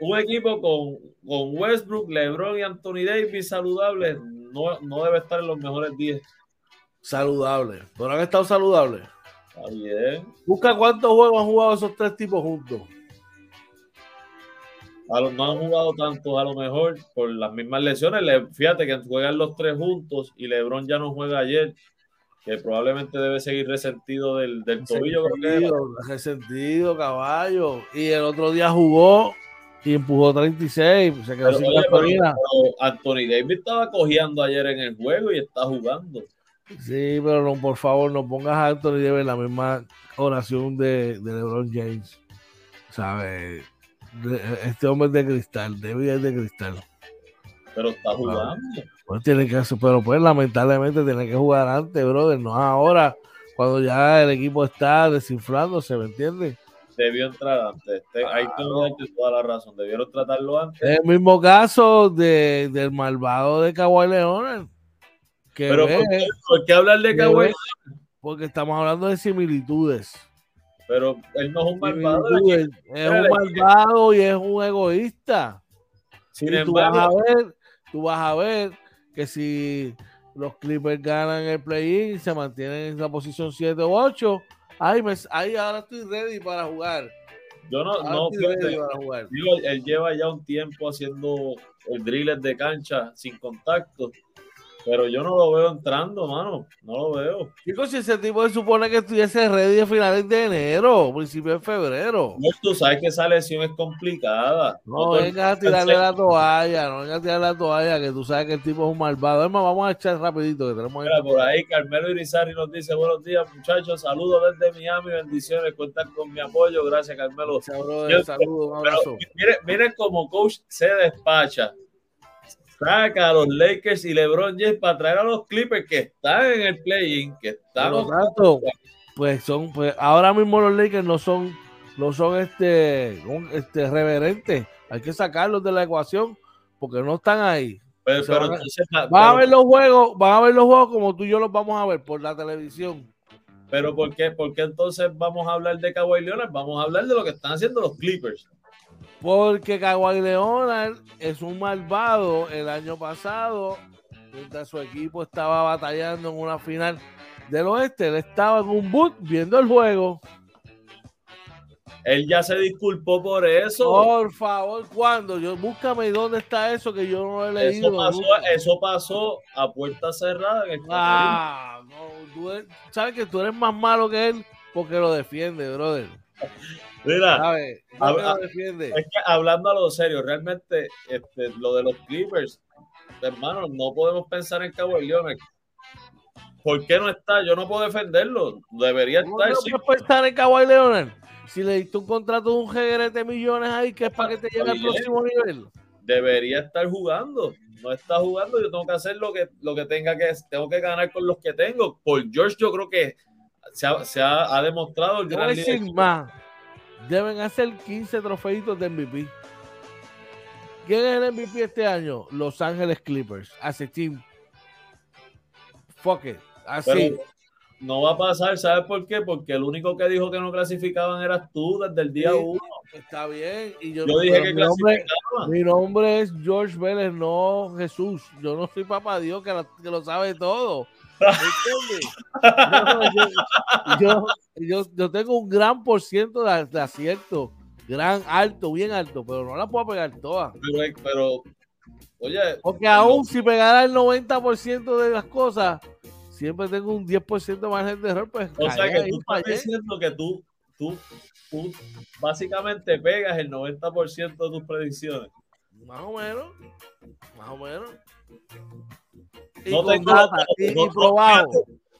un equipo con, con Westbrook, LeBron y Anthony Davis saludables no, no debe estar en los mejores 10. Saludable. Pero han estado saludables. Está bien. Busca cuántos juegos han jugado esos tres tipos juntos. A lo- no han jugado tantos a lo mejor por las mismas lesiones. Le- fíjate que juegan los tres juntos y LeBron ya no juega ayer, que probablemente debe seguir resentido del, del tobillo. que era. Resentido, resentido, caballo. Y el otro día jugó y empujó 36. Se quedó Pero, sin oye, gasolina. pero Anthony Davis estaba cojeando ayer en el juego y está jugando. Sí, pero no, por favor, no pongas a Anthony Davis en la misma oración de, de LeBron James. ¿Sabes? Este hombre es de cristal, David es de cristal. Pero está jugando. Pues tiene que, pero pues lamentablemente tiene que jugar antes, brother, no ahora, cuando ya el equipo está desinflándose, ¿me entiendes? Debió entrar antes. Hay que toda la razón. Debieron tratarlo antes. El mismo caso de, del malvado de Kawhi Leonard. pero ¿por, qué, hablar de Kawhi Porque estamos hablando de similitudes. Pero él no es un malvado. Es un malvado y es un egoísta. Sin y tú vas a ver, tú vas a ver que si los Clippers ganan el play-in, se mantienen en la posición 7 o 8, ahí, me, ahí ahora estoy ready para jugar. Yo no, no él lleva ya un tiempo haciendo el driller de cancha sin contacto pero yo no lo veo entrando, mano. No lo veo. Chicos, si ese tipo se supone que estuviese ready a finales de enero, principios de febrero. No, tú sabes que esa lesión es complicada. No, vengas a tirarle la toalla, no vengas a tirarle la toalla, que tú sabes que el tipo es un malvado. Además, vamos a echar rapidito que tenemos Mira, por ahí Carmelo Irizarry nos dice, buenos días muchachos, saludos desde Miami, bendiciones, cuentan con mi apoyo, gracias Carmelo. Saludos, un abrazo. miren, miren cómo coach se despacha saca a los Lakers y LeBron James para traer a los Clippers que están en el play-in, que están. Tanto, pues son, pues ahora mismo los Lakers no son, no son este, este reverentes. Hay que sacarlos de la ecuación porque no están ahí. Pero, van, a ver los juegos, van a ver los juegos como tú y yo los vamos a ver por la televisión. Pero ¿por qué, ¿por qué entonces vamos a hablar de Kawhi Leonard? Vamos a hablar de lo que están haciendo los Clippers. Porque Kawhi Leonard es un malvado el año pasado, mientras su equipo estaba batallando en una final del oeste, él estaba en un boot viendo el juego. Él ya se disculpó por eso. Por favor, ¿cuándo? Yo, búscame dónde está eso que yo no he leído. Eso pasó, eso pasó a puerta cerrada. En el ah, no, tú sabes que tú eres más malo que él porque lo defiende, brother. Mira, es que hablando a lo serio, realmente este, lo de los Clippers, hermano, no podemos pensar en Cabo Leonard. ¿Por qué no está? Yo no puedo defenderlo. Debería estar. No puedes pensar en Kawhi Leonard. Si le diste un contrato de un GRT de millones ahí, que es para que te llegue al próximo nivel. Debería estar jugando. No está jugando. Yo tengo que hacer lo que, lo que tenga que. Tengo que ganar con los que tengo. Por George, yo creo que se ha, se ha, demostrado el gran deben hacer 15 trofeitos de MVP. ¿Quién es el MVP este año? Los Ángeles Clippers. Hace team. Fuck it. Así. no va a pasar, ¿sabes por qué? Porque el único que dijo que no clasificaban eras tú desde el día uno. Está bien. Y yo, dije que mi nombre, mi nombre es George Vélez, no Jesús. Yo no soy papá Dios que lo sabe todo yo, yo, yo, tengo un gran por ciento de, acierto, gran alto, bien alto, pero no la puedo pegar todas. Pero, oye. Porque aún si pegara el 90% de las cosas, siempre tengo un 10% margen de error. Pues, o sea que tú estás diciendo que tú, tú, tú básicamente pegas el 90% de tus predicciones. Más o menos, más o menos no tengo datos, y, probado.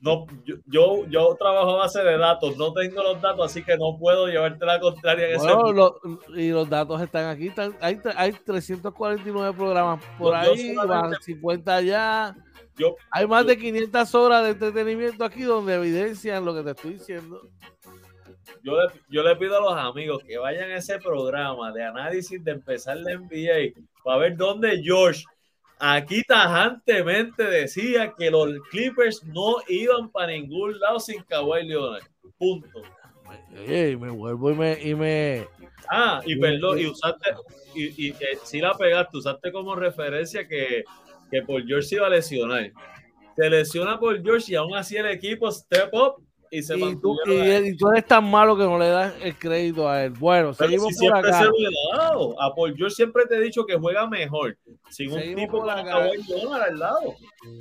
No, yo, yo, trabajo a base de datos, no tengo los datos, así que no puedo llevarte la contraria en ese Y los datos están aquí, hay, hay 349 programas por ahí, 50 ya. Yo, hay más de 500 horas de entretenimiento aquí donde evidencian lo que te estoy diciendo. Yo le, yo le pido a los amigos que vayan a ese programa de análisis de empezar la NBA para ver dónde George aquí tajantemente decía que los Clippers no iban para ningún lado sin Kawhi Leonard. Punto. me vuelvo y me, y me... Ah, y perdón, y usaste, y, y si la pegaste, usaste como referencia que, que por George se iba a lesionar. Se lesiona por George y aún así el equipo step up y se y tú, y, tú, eres tan malo que no le das el crédito a él. Bueno, seguimos por siempre acá. A Paul George siempre te he dicho que juega mejor. Sin un tipo por acá. al lado.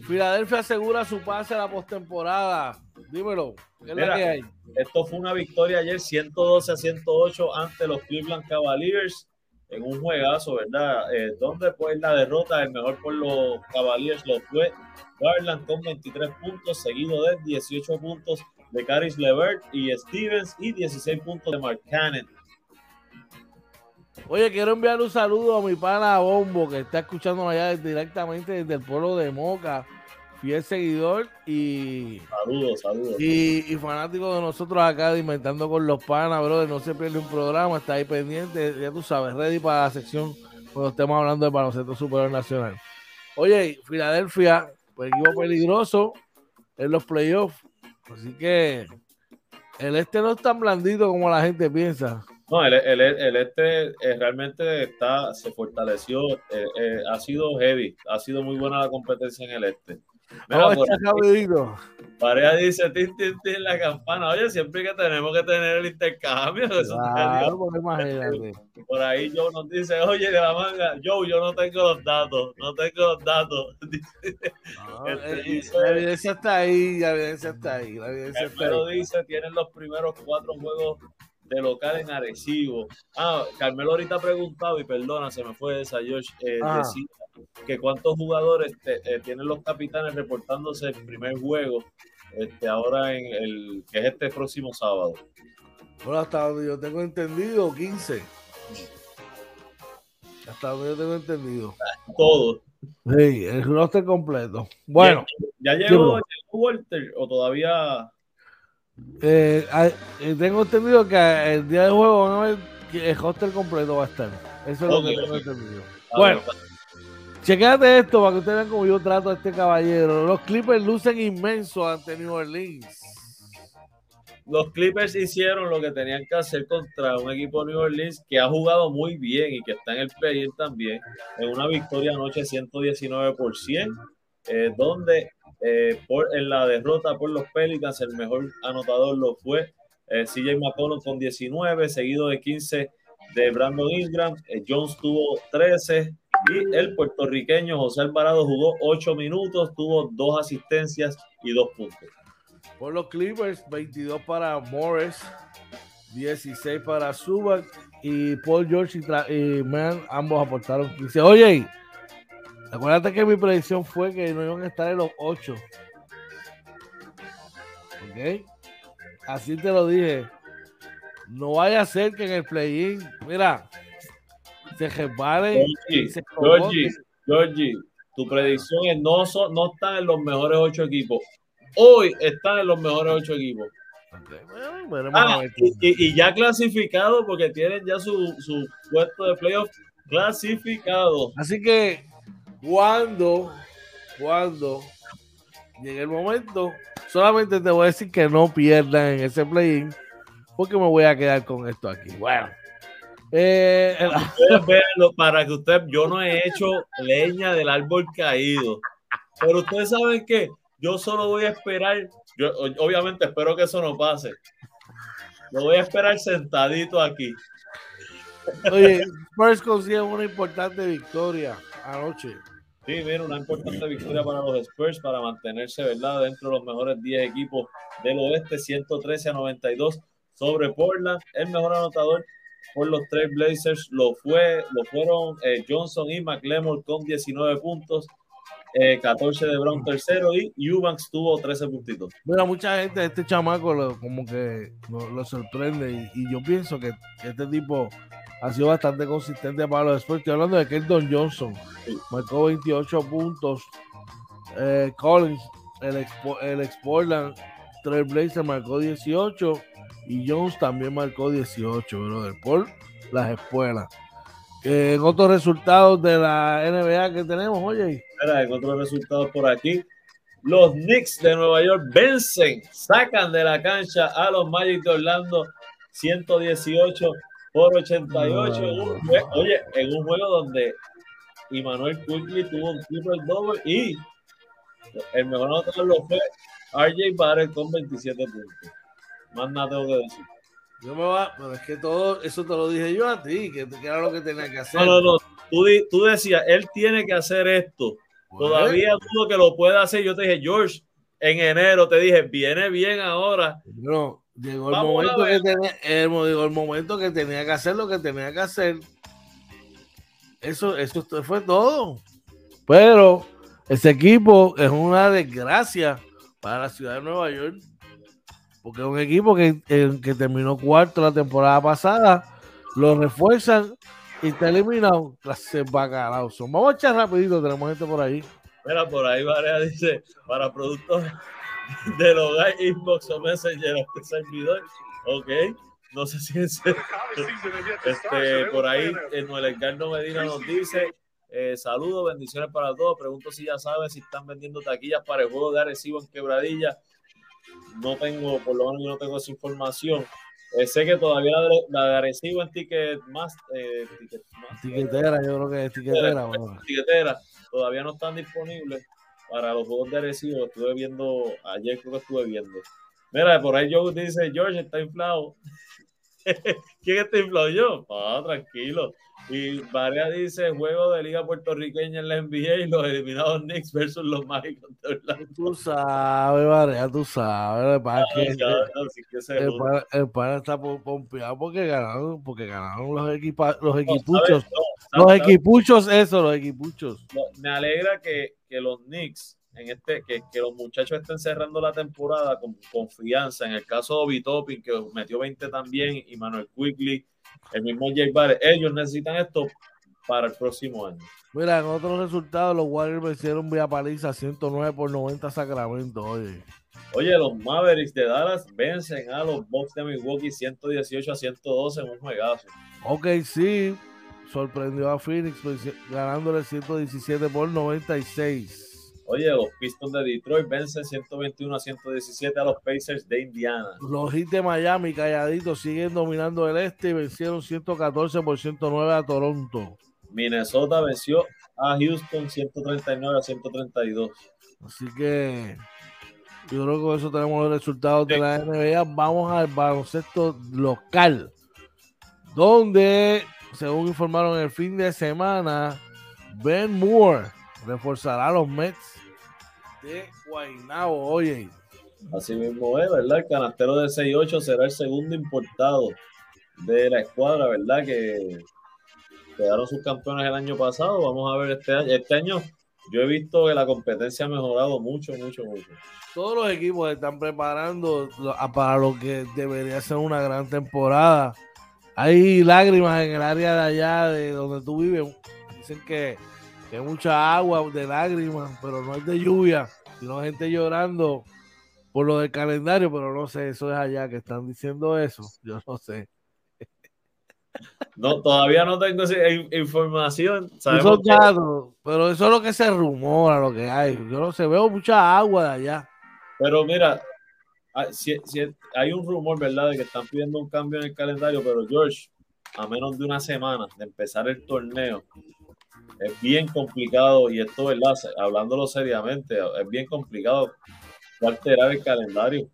Filadelfia asegura su pase a la postemporada. Dímelo, ¿qué es lo que hay? Esto fue una victoria ayer 112 a 108 ante los Cleveland Cavaliers en un juegazo, ¿verdad? Eh, donde pues la derrota, el mejor por los Cavaliers lo fue Garland con 23 puntos, seguido de 18 puntos de Caris Levert y Stevens y 16 puntos de Mark Cannon. Oye, quiero enviar un saludo a mi pana Bombo, que está escuchando allá directamente desde el pueblo de Moca, fiel seguidor y. Saludos, saludos. Y, fanático de nosotros acá de Inventando con los Panas, brother. No se pierde un programa, está ahí pendiente, ya tú sabes, ready para la sección cuando estemos hablando de baloncesto superior nacional. Oye, Filadelfia, pues equipo peligroso en los playoffs. Así que el este no es tan blandito como la gente piensa. No, el, el, el este eh, realmente está, se fortaleció, eh, eh, ha sido heavy, ha sido muy buena la competencia en el este. Mira, por Pareja dice, tin, tin, tin, la campana. Oye, siempre que tenemos que tener el intercambio. Claro, por, ahí Joe nos dice, oye, de la manga, Joe, yo no tengo los datos, no tengo los datos. Este, la evidencia está ahí, la evidencia está ahí. La evidencia está ahí. dice, tienen los primeros cuatro juegos de local en Arecibo. Ah, Carmelo ahorita ha preguntado, y perdona, se me fue esa, Josh, eh, ah. decía que cuántos jugadores eh, tienen los capitanes reportándose el primer juego este, ahora en el que es este próximo sábado. Bueno, hasta donde yo tengo entendido, 15. Hasta donde yo tengo entendido. Todo. Sí, el roster completo. Bueno. ¿Ya, llegó, Walter o todavía? Eh, eh, tengo entendido que el día de juego ver el roster completo va a estar. Eso es lo que tengo entendido. Bueno. Chequéate esto para que ustedes vean cómo yo trato a este caballero. Los Clippers lucen inmensos ante New Orleans. Los Clippers hicieron lo que tenían que hacer contra un equipo de New Orleans que ha jugado muy bien y que está en el play también, en una victoria anoche 119 por 100, eh, donde eh, por, en la derrota por los Pelicans el mejor anotador lo fue eh, CJ McCollum con 19, seguido de 15 de Brandon Ingram, Jones tuvo 13, y el puertorriqueño José Alvarado jugó 8 minutos, tuvo dos asistencias y dos puntos. Por los Clippers, 22 para Morris, 16 para Subac y Paul George y, Man, ambos aportaron 15. Oye, acuérdate que mi predicción fue que no iban a estar en los 8. ¿Ok? Así te lo dije. No vaya a ser que en el play-in, mira, se resbalen. Georgie, tu predicción es no, no están en los mejores ocho equipos. Hoy están en los mejores ocho equipos. Ah, y, ya clasificado porque tienen ya su, su puesto de playoff clasificado. Así que cuando, cuando llegue el momento, solamente te voy a decir que no pierdan en ese play-in porque me voy a quedar con esto aquí. Bueno. Eh, para que usted, yo no he hecho leña del árbol caído, pero ustedes saben que yo solo voy a esperar, yo obviamente espero que eso no pase, lo voy a esperar sentadito aquí. Oye, Spurs consigue una importante victoria anoche. Sí, mira, una importante victoria para los Spurs para mantenerse, ¿verdad?, dentro de los mejores 10 equipos del oeste, 113 a 92 sobre Portland, el mejor anotador por los tres Blazers lo fue, lo fueron eh, Johnson y McLemore con 19 puntos, 14 eh, de Brown tercero y Eubanks tuvo 13 puntitos. Mira, mucha gente, este chamaco como que lo, sorprende y, yo pienso que este tipo ha sido bastante consistente para los Spurs. Estoy hablando de Keldon Johnson, marcó 28 puntos. Eh, Collins, el ex, el ex Portland Trailblazer marcó 18 y Jones también marcó 18, brother, por las espuelas. en otros resultados de la NBA que tenemos, oye. en otros resultados por aquí, los Knicks de Nueva York vencen, sacan de la cancha a los Magic de Orlando 118 por 88. oye, en un juego donde Emmanuel Quickly tuvo un triple doble y el mejor anotador lo fue RJ Barrett con 27 puntos. Más nada tengo que decir. Yo me va, pero es que todo eso te lo dije yo a ti, que, era lo que tenía que hacer. No, no, no. Tú, tú decías, él tiene que hacer esto. Todavía dudo que lo pueda hacer. Yo te dije, George, en enero te dije, viene bien ahora. No, llegó el momento, que tenía, el, el momento que tenía que hacer lo que tenía que hacer. Eso, eso fue todo. Pero ese equipo es una desgracia para la ciudad de Nueva York porque es un equipo que, que terminó cuarto la temporada pasada, lo refuerzan y está eliminado. Clase bacalao. Vamos a echar rapidito, tenemos gente por ahí. Mira, por ahí Varea dice, para productos del hogar, inbox o messenger, este servidor. Ok, no sé si es este, por ahí Noel Edgardo Medina nos dice, eh, saludos, bendiciones para todos. Pregunto si ya sabes si están vendiendo taquillas para el juego de Arecibo en Quebradilla. No tengo, por lo menos yo no tengo esa información. Eh, sé que todavía la de, Arecibo en ticket más, eh, tiquetera, yo creo que es tiquetera. Tiquetera, todavía no están disponibles para los juegos de Arecibo. Estuve viendo, ayer creo que estuve viendo. Mira, por ahí Joe dice, George está inflado. ¿Quién está inflado yo? Ah, tranquilo. Y Varea dice, juego de liga puertorriqueña en la NBA y los eliminados Knicks versus los mágicos de Orlando. Tú sabes, Varea, tú sabes. el, pan, está pompeado porque ganaron, porque ganaron los, equipa, los equipuchos. los equipuchos, eso, los equipuchos. Me alegra que, que los Knicks en este, que, que, los muchachos estén cerrando la temporada con confianza. En el caso de Obi Topping, que metió 20 también, y Manuel Quigley, el mismo Jay Barrett, ellos necesitan esto para el próximo año. Mira, en otros resultados, los Warriors vencieron vía paliza 109 por 90 Sacramento. Oye. Oye, los Mavericks de Dallas vencen a los Bucks de Milwaukee 118 a 112 en un juegazo. Ok, sí, sorprendió a Phoenix ganándole 117 por 96. Oye, los Pistons de Detroit vencen 121 a 117 a los Pacers de Indiana. Los Heat de Miami, calladitos, siguen dominando el este y vencieron 114 por 109 a Toronto. Minnesota venció a Houston 139 a 132. Así que yo creo que con eso tenemos los resultados de la NBA. Vamos al baloncesto local, donde, según informaron el fin de semana, Ben Moore reforzará a los Mets de Guaynabo, oye. Así mismo es, ¿verdad? El canastero de 6-8 será el segundo importado de la escuadra, ¿verdad? Que quedaron sus campeones el año pasado. Vamos a ver este año. Este año yo he visto que la competencia ha mejorado mucho, mucho, mucho. Todos los equipos están preparando para lo que debería ser una gran temporada. Hay lágrimas en el área de allá de donde tú vives. Dicen que hay mucha agua de lágrimas, pero no es de lluvia, sino gente llorando por lo del calendario, pero no sé, eso es allá que están diciendo eso, yo no sé. No, todavía no tengo esa información. pero eso es lo que se rumora, lo que hay. Yo no sé, veo mucha agua de allá. Pero mira, si, hay un rumor, ¿verdad?, de que están pidiendo un cambio en el calendario, pero George, a menos de una semana de empezar el torneo, es bien complicado, y esto, ¿verdad? Hablándolo seriamente, es bien complicado alterar el calendario.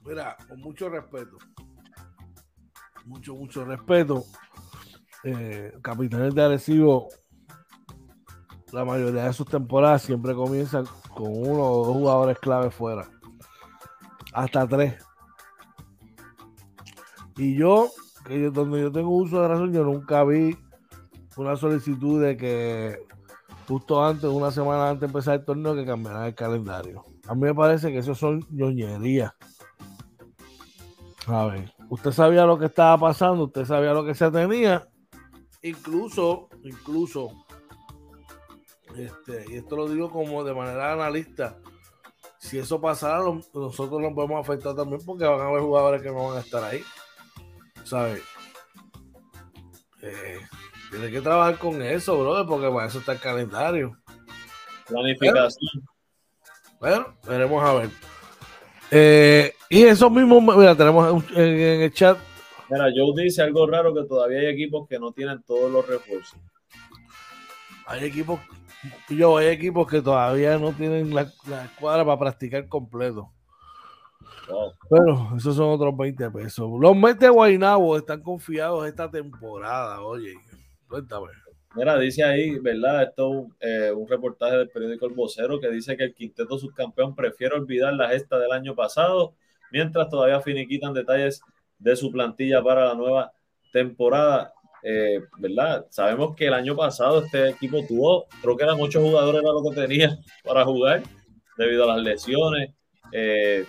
Mira, con mucho respeto, mucho, mucho respeto, eh, Capitanes de Arecibo, la mayoría de sus temporadas siempre comienzan con uno o dos jugadores clave fuera, hasta tres. Y yo, que donde yo tengo uso de razón, yo nunca vi una solicitud de que justo antes, una semana antes de empezar el torneo, que cambiará el calendario. A mí me parece que eso son ñoñerías. A ver, usted sabía lo que estaba pasando, usted sabía lo que se tenía. Incluso, incluso, este, y esto lo digo como de manera analista, si eso pasara, nosotros nos podemos afectar también porque van a haber jugadores que no van a estar ahí. ¿Sabes? Eh, tiene que trabajar con eso, brother, porque para eso está el calendario. Planificación. Bueno, veremos a ver. Eh, y eso mismo, mira, tenemos en, el chat. Mira, Joe dice algo raro que todavía hay equipos que no tienen todos los refuerzos. Hay equipos, yo, hay equipos que todavía no tienen la, escuadra para practicar completo. Pero esos son otros 20 pesos. Los Mets de Guaynabo están confiados esta temporada, oye. Mira, dice ahí, ¿verdad? Esto es eh, un reportaje del periódico El Vocero que dice que el quinteto subcampeón prefiere olvidar la gesta del año pasado, mientras todavía finiquitan detalles de su plantilla para la nueva temporada. Eh, ¿Verdad? Sabemos que el año pasado este equipo tuvo, creo que eran ocho jugadores era lo que tenía para jugar debido a las lesiones. Eh,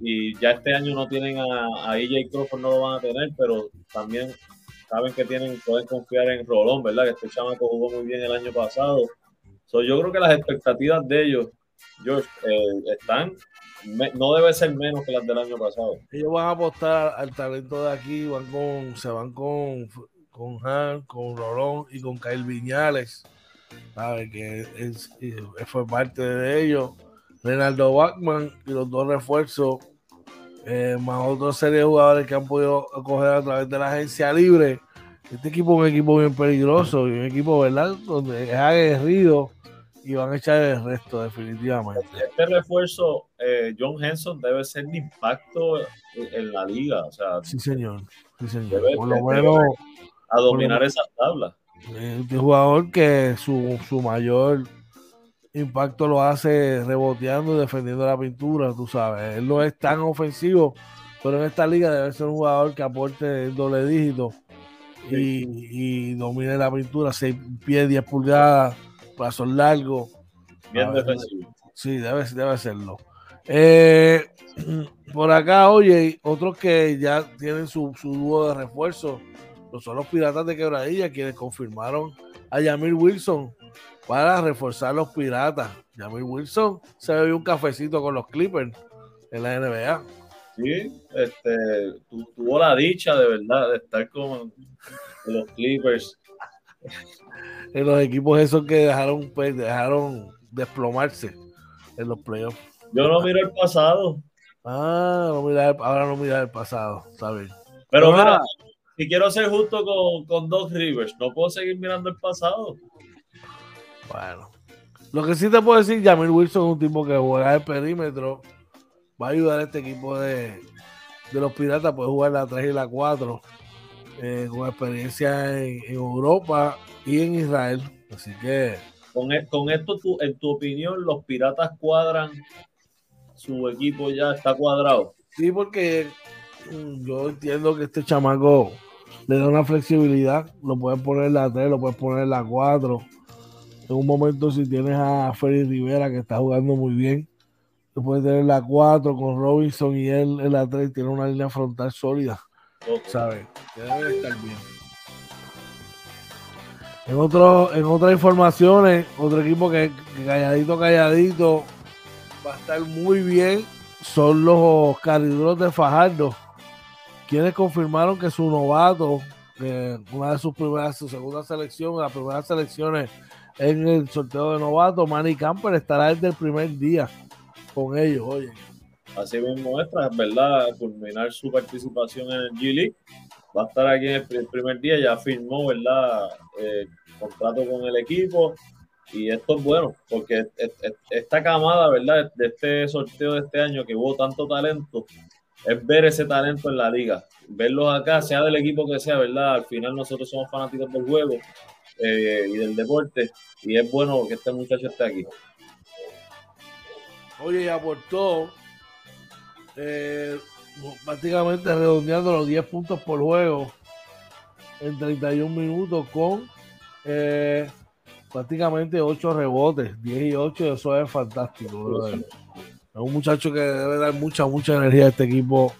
y ya este año no tienen a, a EJ Crawford, no lo van a tener, pero también saben que tienen, pueden confiar en Rolón, ¿verdad? Que este chamaco jugó muy bien el año pasado. So, yo creo que las expectativas de ellos, George, eh, están, no debe ser menos que las del año pasado. Ellos van a apostar al talento de aquí, van con, se van con, con Han, con Rolón y con Kyle Viñales, ¿sabe? Que es, fue parte de ellos. Renaldo Bachman y los dos refuerzos eh, más otra serie de jugadores que han podido coger a través de la agencia libre. Este equipo es un equipo bien peligroso y un equipo, ¿verdad? Donde es aguerrido y van a echar el resto, definitivamente. Este refuerzo, eh, John Henson, debe ser de impacto en la liga. O sea, sí, señor. Sí, señor. por lo menos. A dominar esas tablas. Este jugador que su, su mayor impacto lo hace reboteando y defendiendo la pintura, tú sabes. Él no es tan ofensivo, pero en esta liga debe ser un jugador que aporte el doble dígito y, domine la pintura, 6 pies, 10 pulgadas, brazos largos. Bien defensivo. Sí, debe, debe serlo. Eh, por acá, oye, otros que ya tienen su, su dúo de refuerzo, son los Piratas de Quebradilla, quienes confirmaron a Yamir Wilson para reforzar los piratas. Jamie Wilson se bebió un cafecito con los Clippers en la NBA. Sí, este, tuvo la dicha de verdad de estar con los Clippers. en los equipos esos que dejaron, pues, dejaron desplomarse en los playoffs. Yo no miro el pasado. Ah, no mira, ahora no mira el pasado, ¿sabes? Pero mira, si quiero ser justo con, con Doc Rivers, no puedo seguir mirando el pasado. Bueno, lo que sí te puedo decir, Jamil Wilson es un tipo que juega el perímetro, va a ayudar a este equipo de, los Piratas, puede jugar la 3 y la 4, eh, con experiencia en, Europa y en Israel. Así que. Con, e, con esto, en tu opinión, los Piratas cuadran, su equipo ya está cuadrado. Sí, porque mm, yo entiendo que este chamaco le da una flexibilidad, lo puedes poner en la 3, lo puedes poner en la 4 en un momento, si tienes a Félix Rivera que está jugando muy bien, tú puedes tener la 4 con Robinson y él en la 3 tiene una línea frontal sólida. ¿Sabes? Que debe estar bien. En, otro, en otras informaciones, otro equipo que, calladito, calladito va a estar muy bien son los cariduros de Fajardo, quienes confirmaron que su novato, una de sus primeras, su segunda selección, las primeras selecciones en el sorteo de novato. Manny Camper estará desde el primer día con ellos, oye. Así mismo muestra, verdad, culminar su participación en el G League. Va a estar aquí el primer día, ya firmó, ¿verdad? Eh, contrato con el equipo. Y esto es bueno, porque esta camada, ¿verdad? De este sorteo de este año que hubo tanto talento, es ver ese talento en la liga. Verlos acá, sea del equipo que sea, ¿verdad? Al final nosotros somos fanáticos del juego eh, y del deporte. Y es bueno que este muchacho esté aquí. Oye, y aportó eh, prácticamente redondeando los 10 puntos por juego en 31 minutos con eh, prácticamente 8 rebotes, 10 y 8, eso es fantástico. Es un muchacho que debe dar mucha, mucha energía a este equipo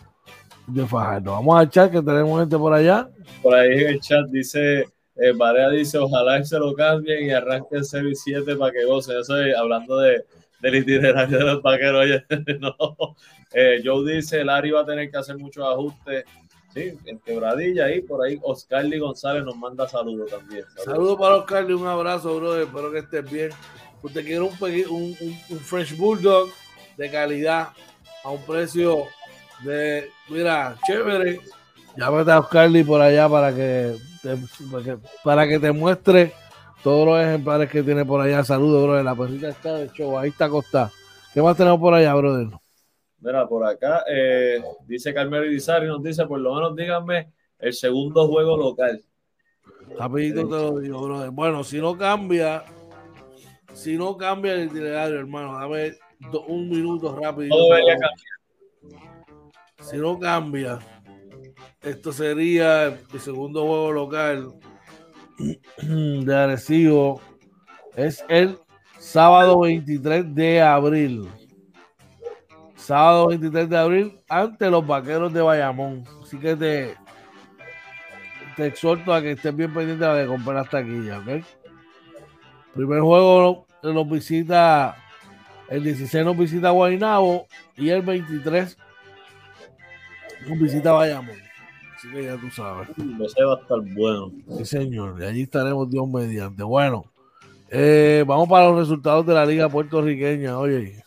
de Fajardo. Vamos al chat que tenemos gente por allá. Por ahí en el chat dice eh, Barea dice, ojalá se lo cambien y arranquen 0 y 7 para que goce. Eso es hablando de, del itinerario de los vaqueros. Oye, no. Eh, Joe dice, Larry va a tener que hacer muchos ajustes. Sí, en quebradilla ahí, por ahí Oscarly González nos manda saludos también. Saludos para Oscarly, un abrazo, brother. Espero que estés bien. Usted quiere un, un, un, French Bulldog de calidad a un precio de, mira, chévere. Llámate a Oscarly por allá para que para que te muestre todos los ejemplares que tiene por allá. Saludos, brother. La perrita está de show, ahí está acostada. ¿Qué más tenemos por allá, brother? Mira, por acá eh, dice Carmelo Irizarry, nos dice, por lo menos díganme el segundo juego local. Rapidito te lo digo, brother. Bueno, si no cambia, si no cambia el itinerario, hermano, dame un minuto rápido. Si no cambia, esto sería el segundo juego local de Arecibo. Es el sábado 23 de abril. Sábado 23 de abril ante los vaqueros de Bayamón. Así que te, te exhorto a que estés bien pendiente de comprar las taquillas, ¿ok? Primer juego nos visita, el 16 nos visita Guaynabo y el 23 nos visita Bayamón. Así que ya tú sabes. Ese va a estar bueno. Sí, señor. Y allí estaremos Dios mediante. Bueno, eh, vamos para los resultados de la Liga Puertorriqueña. Oye.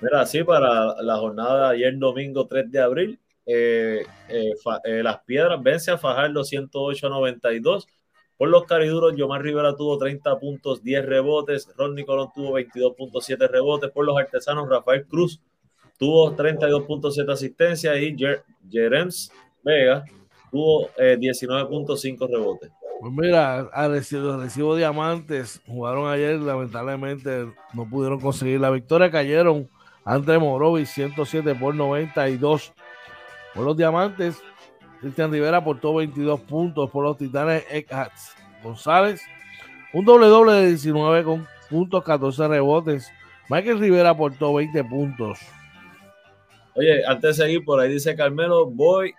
Mira, sí, para la jornada de ayer domingo 3 de abril, eh, eh, Las Piedras vence a Fajardo 108 a 92. Por los cariduros, Yomar Rivera tuvo 30 puntos, 10 rebotes. Ron Colón tuvo 22.7 rebotes. Por los artesanos, Rafael Cruz tuvo 32.7 asistencias y Jerems Vega tuvo 19.5 rebotes. Pues mira, a recibo, recibo Diamantes jugaron ayer, lamentablemente no pudieron conseguir la victoria, cayeron ante Morovis 107 por 92 por los Diamantes, Cristian Rivera aportó 22 puntos por los Titanes Eckhats. González, un doble doble de 19 con puntos, 14 rebotes. Michael Rivera aportó 20 puntos. Oye, antes de seguir, por ahí dice Carmelo, voy,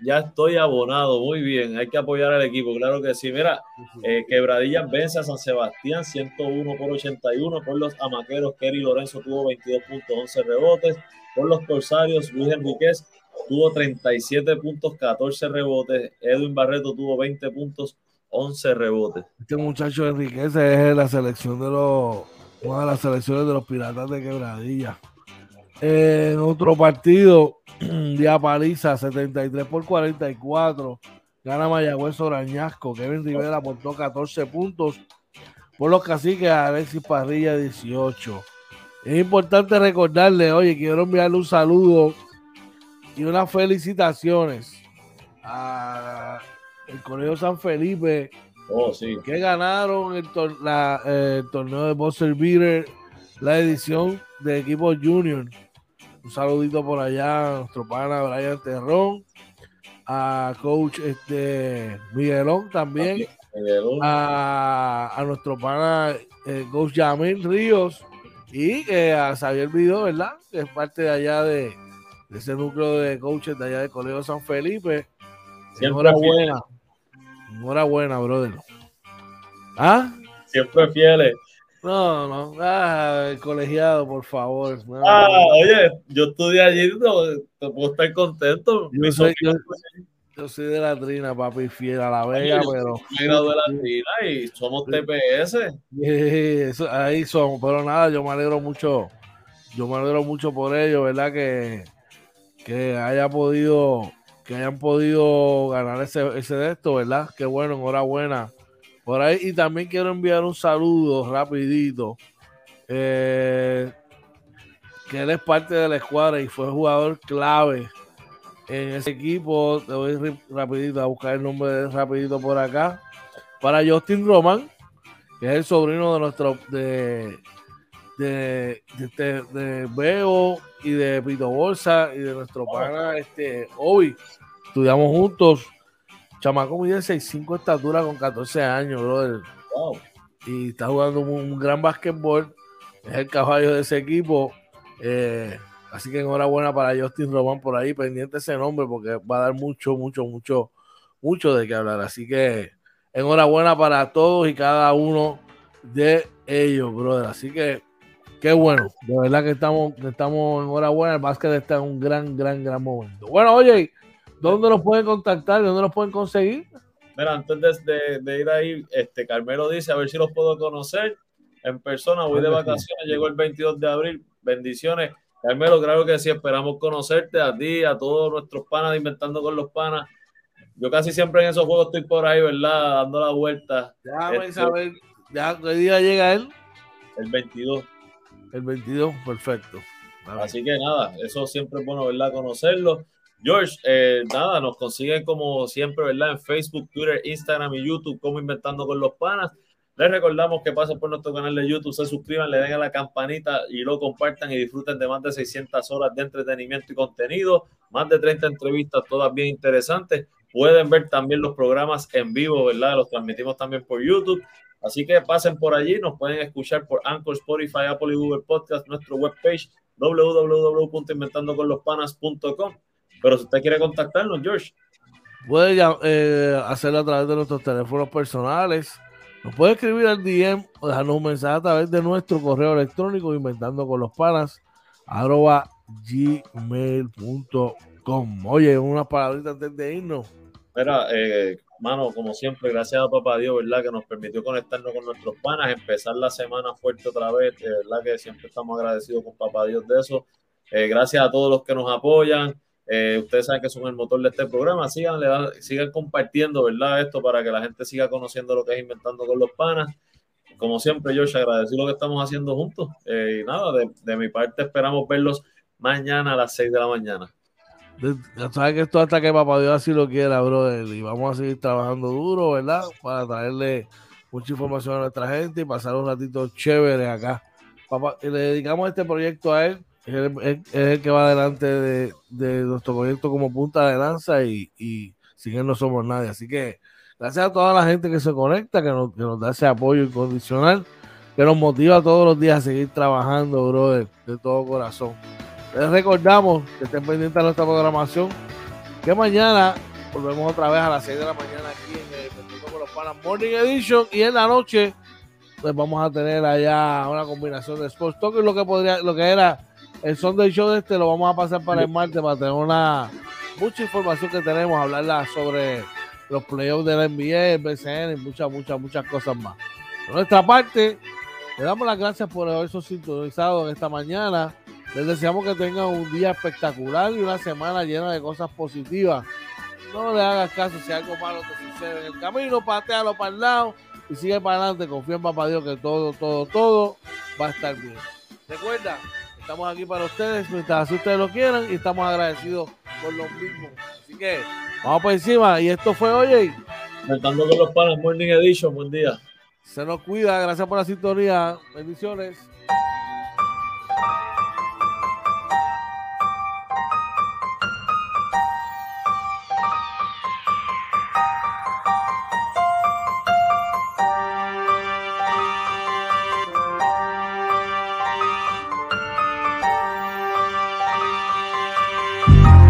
ya estoy abonado, muy bien, hay que apoyar al equipo, claro que sí. Mira, eh, Quebradillas vence a San Sebastián, 101 por 81, por los Amaqueros, Kerry Lorenzo tuvo 22 puntos, 11 rebotes, por los Corsarios, Luis Enriquez tuvo 37 puntos, 14 rebotes. Edwin Barreto tuvo 20 puntos, 11 rebotes. Este muchacho enriquece es la selección de los, una de las selecciones de los Piratas de En otro partido, día paliza, 73 por 44. Gana Mayagüez Orañasco. Kevin Rivera aportó 14 puntos. Por los caciques, Alexis Parrilla 18. Es importante recordarle, oye, quiero enviarle un saludo y unas felicitaciones a el Colegio San Felipe oh, sí. que ganaron el, torneo de Buster Beater, la edición de equipo junior. Un saludito por allá a nuestro pana Brian Terrón, a coach este Miguelón también, A, nuestro pana eh, coach Yamil Ríos y eh, a Xavier Vido, ¿verdad? Que es parte de allá de, de ese núcleo de coaches de allá del Colegio San Felipe. Enhorabuena. Enhorabuena, brother. ¿Ah? Siempre fieles. No, no, ah, colegiado, por favor. ah, oye, yo estudié allí, no, te puedo estar contento. Yo soy, yo, soy, de la Trina, papi, fiel a la Vega, pero. Yo de la Trina y somos TPS. eso, ahí somos, pero nada, yo me alegro mucho. Yo me alegro mucho por ello, ¿verdad? Que, que haya podido, que hayan podido ganar ese, ese de esto, ¿verdad? Qué bueno, enhorabuena. Por ahí, y también quiero enviar un saludo rapidito. Eh, que él es parte de la escuadra y fue jugador clave en ese equipo. Te voy rapidito a buscar el nombre de rapidito por acá. Para Justin Roman, que es el sobrino de nuestro de, de, de, de Beo y de Pito Bolsa y de nuestro pana este Obi. Estudiamos juntos. Chamaco mide 6'5 estatura con 14 años, brother. Y está jugando un, gran básquetbol. Es el caballo de ese equipo. Eh, así que enhorabuena para Justin Román por ahí, pendiente ese nombre, porque va a dar mucho, mucho, mucho, mucho de qué hablar. Así que enhorabuena para todos y cada uno de ellos, brother. Así que Qué bueno, de verdad que estamos, estamos enhorabuena. El básquet está en un gran, gran, gran momento. Bueno, oye, ¿dónde nos pueden contactar? ¿Dónde nos pueden conseguir? Mira, antes de, ir ahí, este Carmelo dice a ver si los puedo conocer en persona. Voy de vacaciones, llegó el 22 de abril. Bendiciones. Carmelo, claro que sí, esperamos conocerte a ti, a todos nuestros panas Inventando con los Panas. Yo casi siempre en esos juegos estoy por ahí, ¿verdad? Dando la vuelta. Déjame este, saber, ¿ya qué día llega él? El 22. El 22, perfecto. Así que nada, eso siempre es bueno, ¿verdad? Conocerlo. George, eh, nada, nos consiguen como siempre, ¿verdad? En Facebook, Twitter, Instagram y YouTube, como Inventando con los Panas. Les recordamos que pasen por nuestro canal de YouTube, se suscriban, le den a la campanita y lo compartan y disfruten de más de 600 horas de entretenimiento y contenido, más de 30 entrevistas, todas bien interesantes. Pueden ver también los programas en vivo, ¿verdad? Los transmitimos también por YouTube Así que pasen por allí, nos pueden escuchar por Anchor, Spotify, Apple y Google Podcast, nuestro webpage www.inventandoconlospanas.com. Pero si usted quiere contactarnos, George. puede eh, hacerlo a través de nuestros teléfonos personales. Nos puede escribir al DM o dejarnos un mensaje a través de nuestro correo electrónico inventando con los panas arroba gmail.com. Oye, unas palabritas antes de irnos. Mira, eh, mano, como siempre, gracias a Papá Dios, ¿verdad? Que nos permitió conectarnos con nuestros panas, empezar la semana fuerte otra vez, ¿verdad? Que siempre estamos agradecidos con Papá Dios de eso. Eh, gracias a todos los que nos apoyan. Eh, ustedes saben que son el motor de este programa. Sigan, sigan compartiendo, ¿verdad? Esto para que la gente siga conociendo lo que es Inventando con los Panas. Como siempre, Josh, agradecer lo que estamos haciendo juntos. y nada, de, de mi parte esperamos verlos mañana a las 6 de la mañana. Sabes que esto hasta que papá Dios así lo quiera, brother. Y vamos a seguir trabajando duro, ¿verdad? Para traerle mucha información a nuestra gente y pasar un ratito chévere acá. Papá, le dedicamos este proyecto a él. Es el, que va adelante de, nuestro proyecto como punta de lanza y, sin él no somos nadie. Así que gracias a toda la gente que se conecta, que nos, que nos da ese apoyo incondicional, que nos motiva todos los días a seguir trabajando, brother, de todo corazón. Les recordamos que estén pendientes de nuestra programación. Que mañana volvemos otra vez a las 6 de la mañana aquí en el con los Panas Morning Edition. Y en la noche, pues vamos a tener allá una combinación de Sports Talk y lo que podría, lo que era el son del show de este, lo vamos a pasar para el martes para tener una mucha información que tenemos, hablarla sobre los playoffs de la NBA, el BCN y muchas, muchas, muchas cosas más. Por nuestra parte, le damos las gracias por haberse sintonizado en esta mañana. Les deseamos que tengan un día espectacular y una semana llena de cosas positivas. No le hagas caso si algo malo te sucede en el camino, patealo para el lado y sigue para adelante. Confía en Papá Dios que todo, todo, todo va a estar bien. Recuerda, estamos aquí para ustedes mientras ustedes lo quieran y estamos agradecidos por lo mismo. Así que vamos por encima y esto fue hoy. Contando con los panas Morning Edition, buen día. Se nos cuida, gracias por la sintonía. Bendiciones.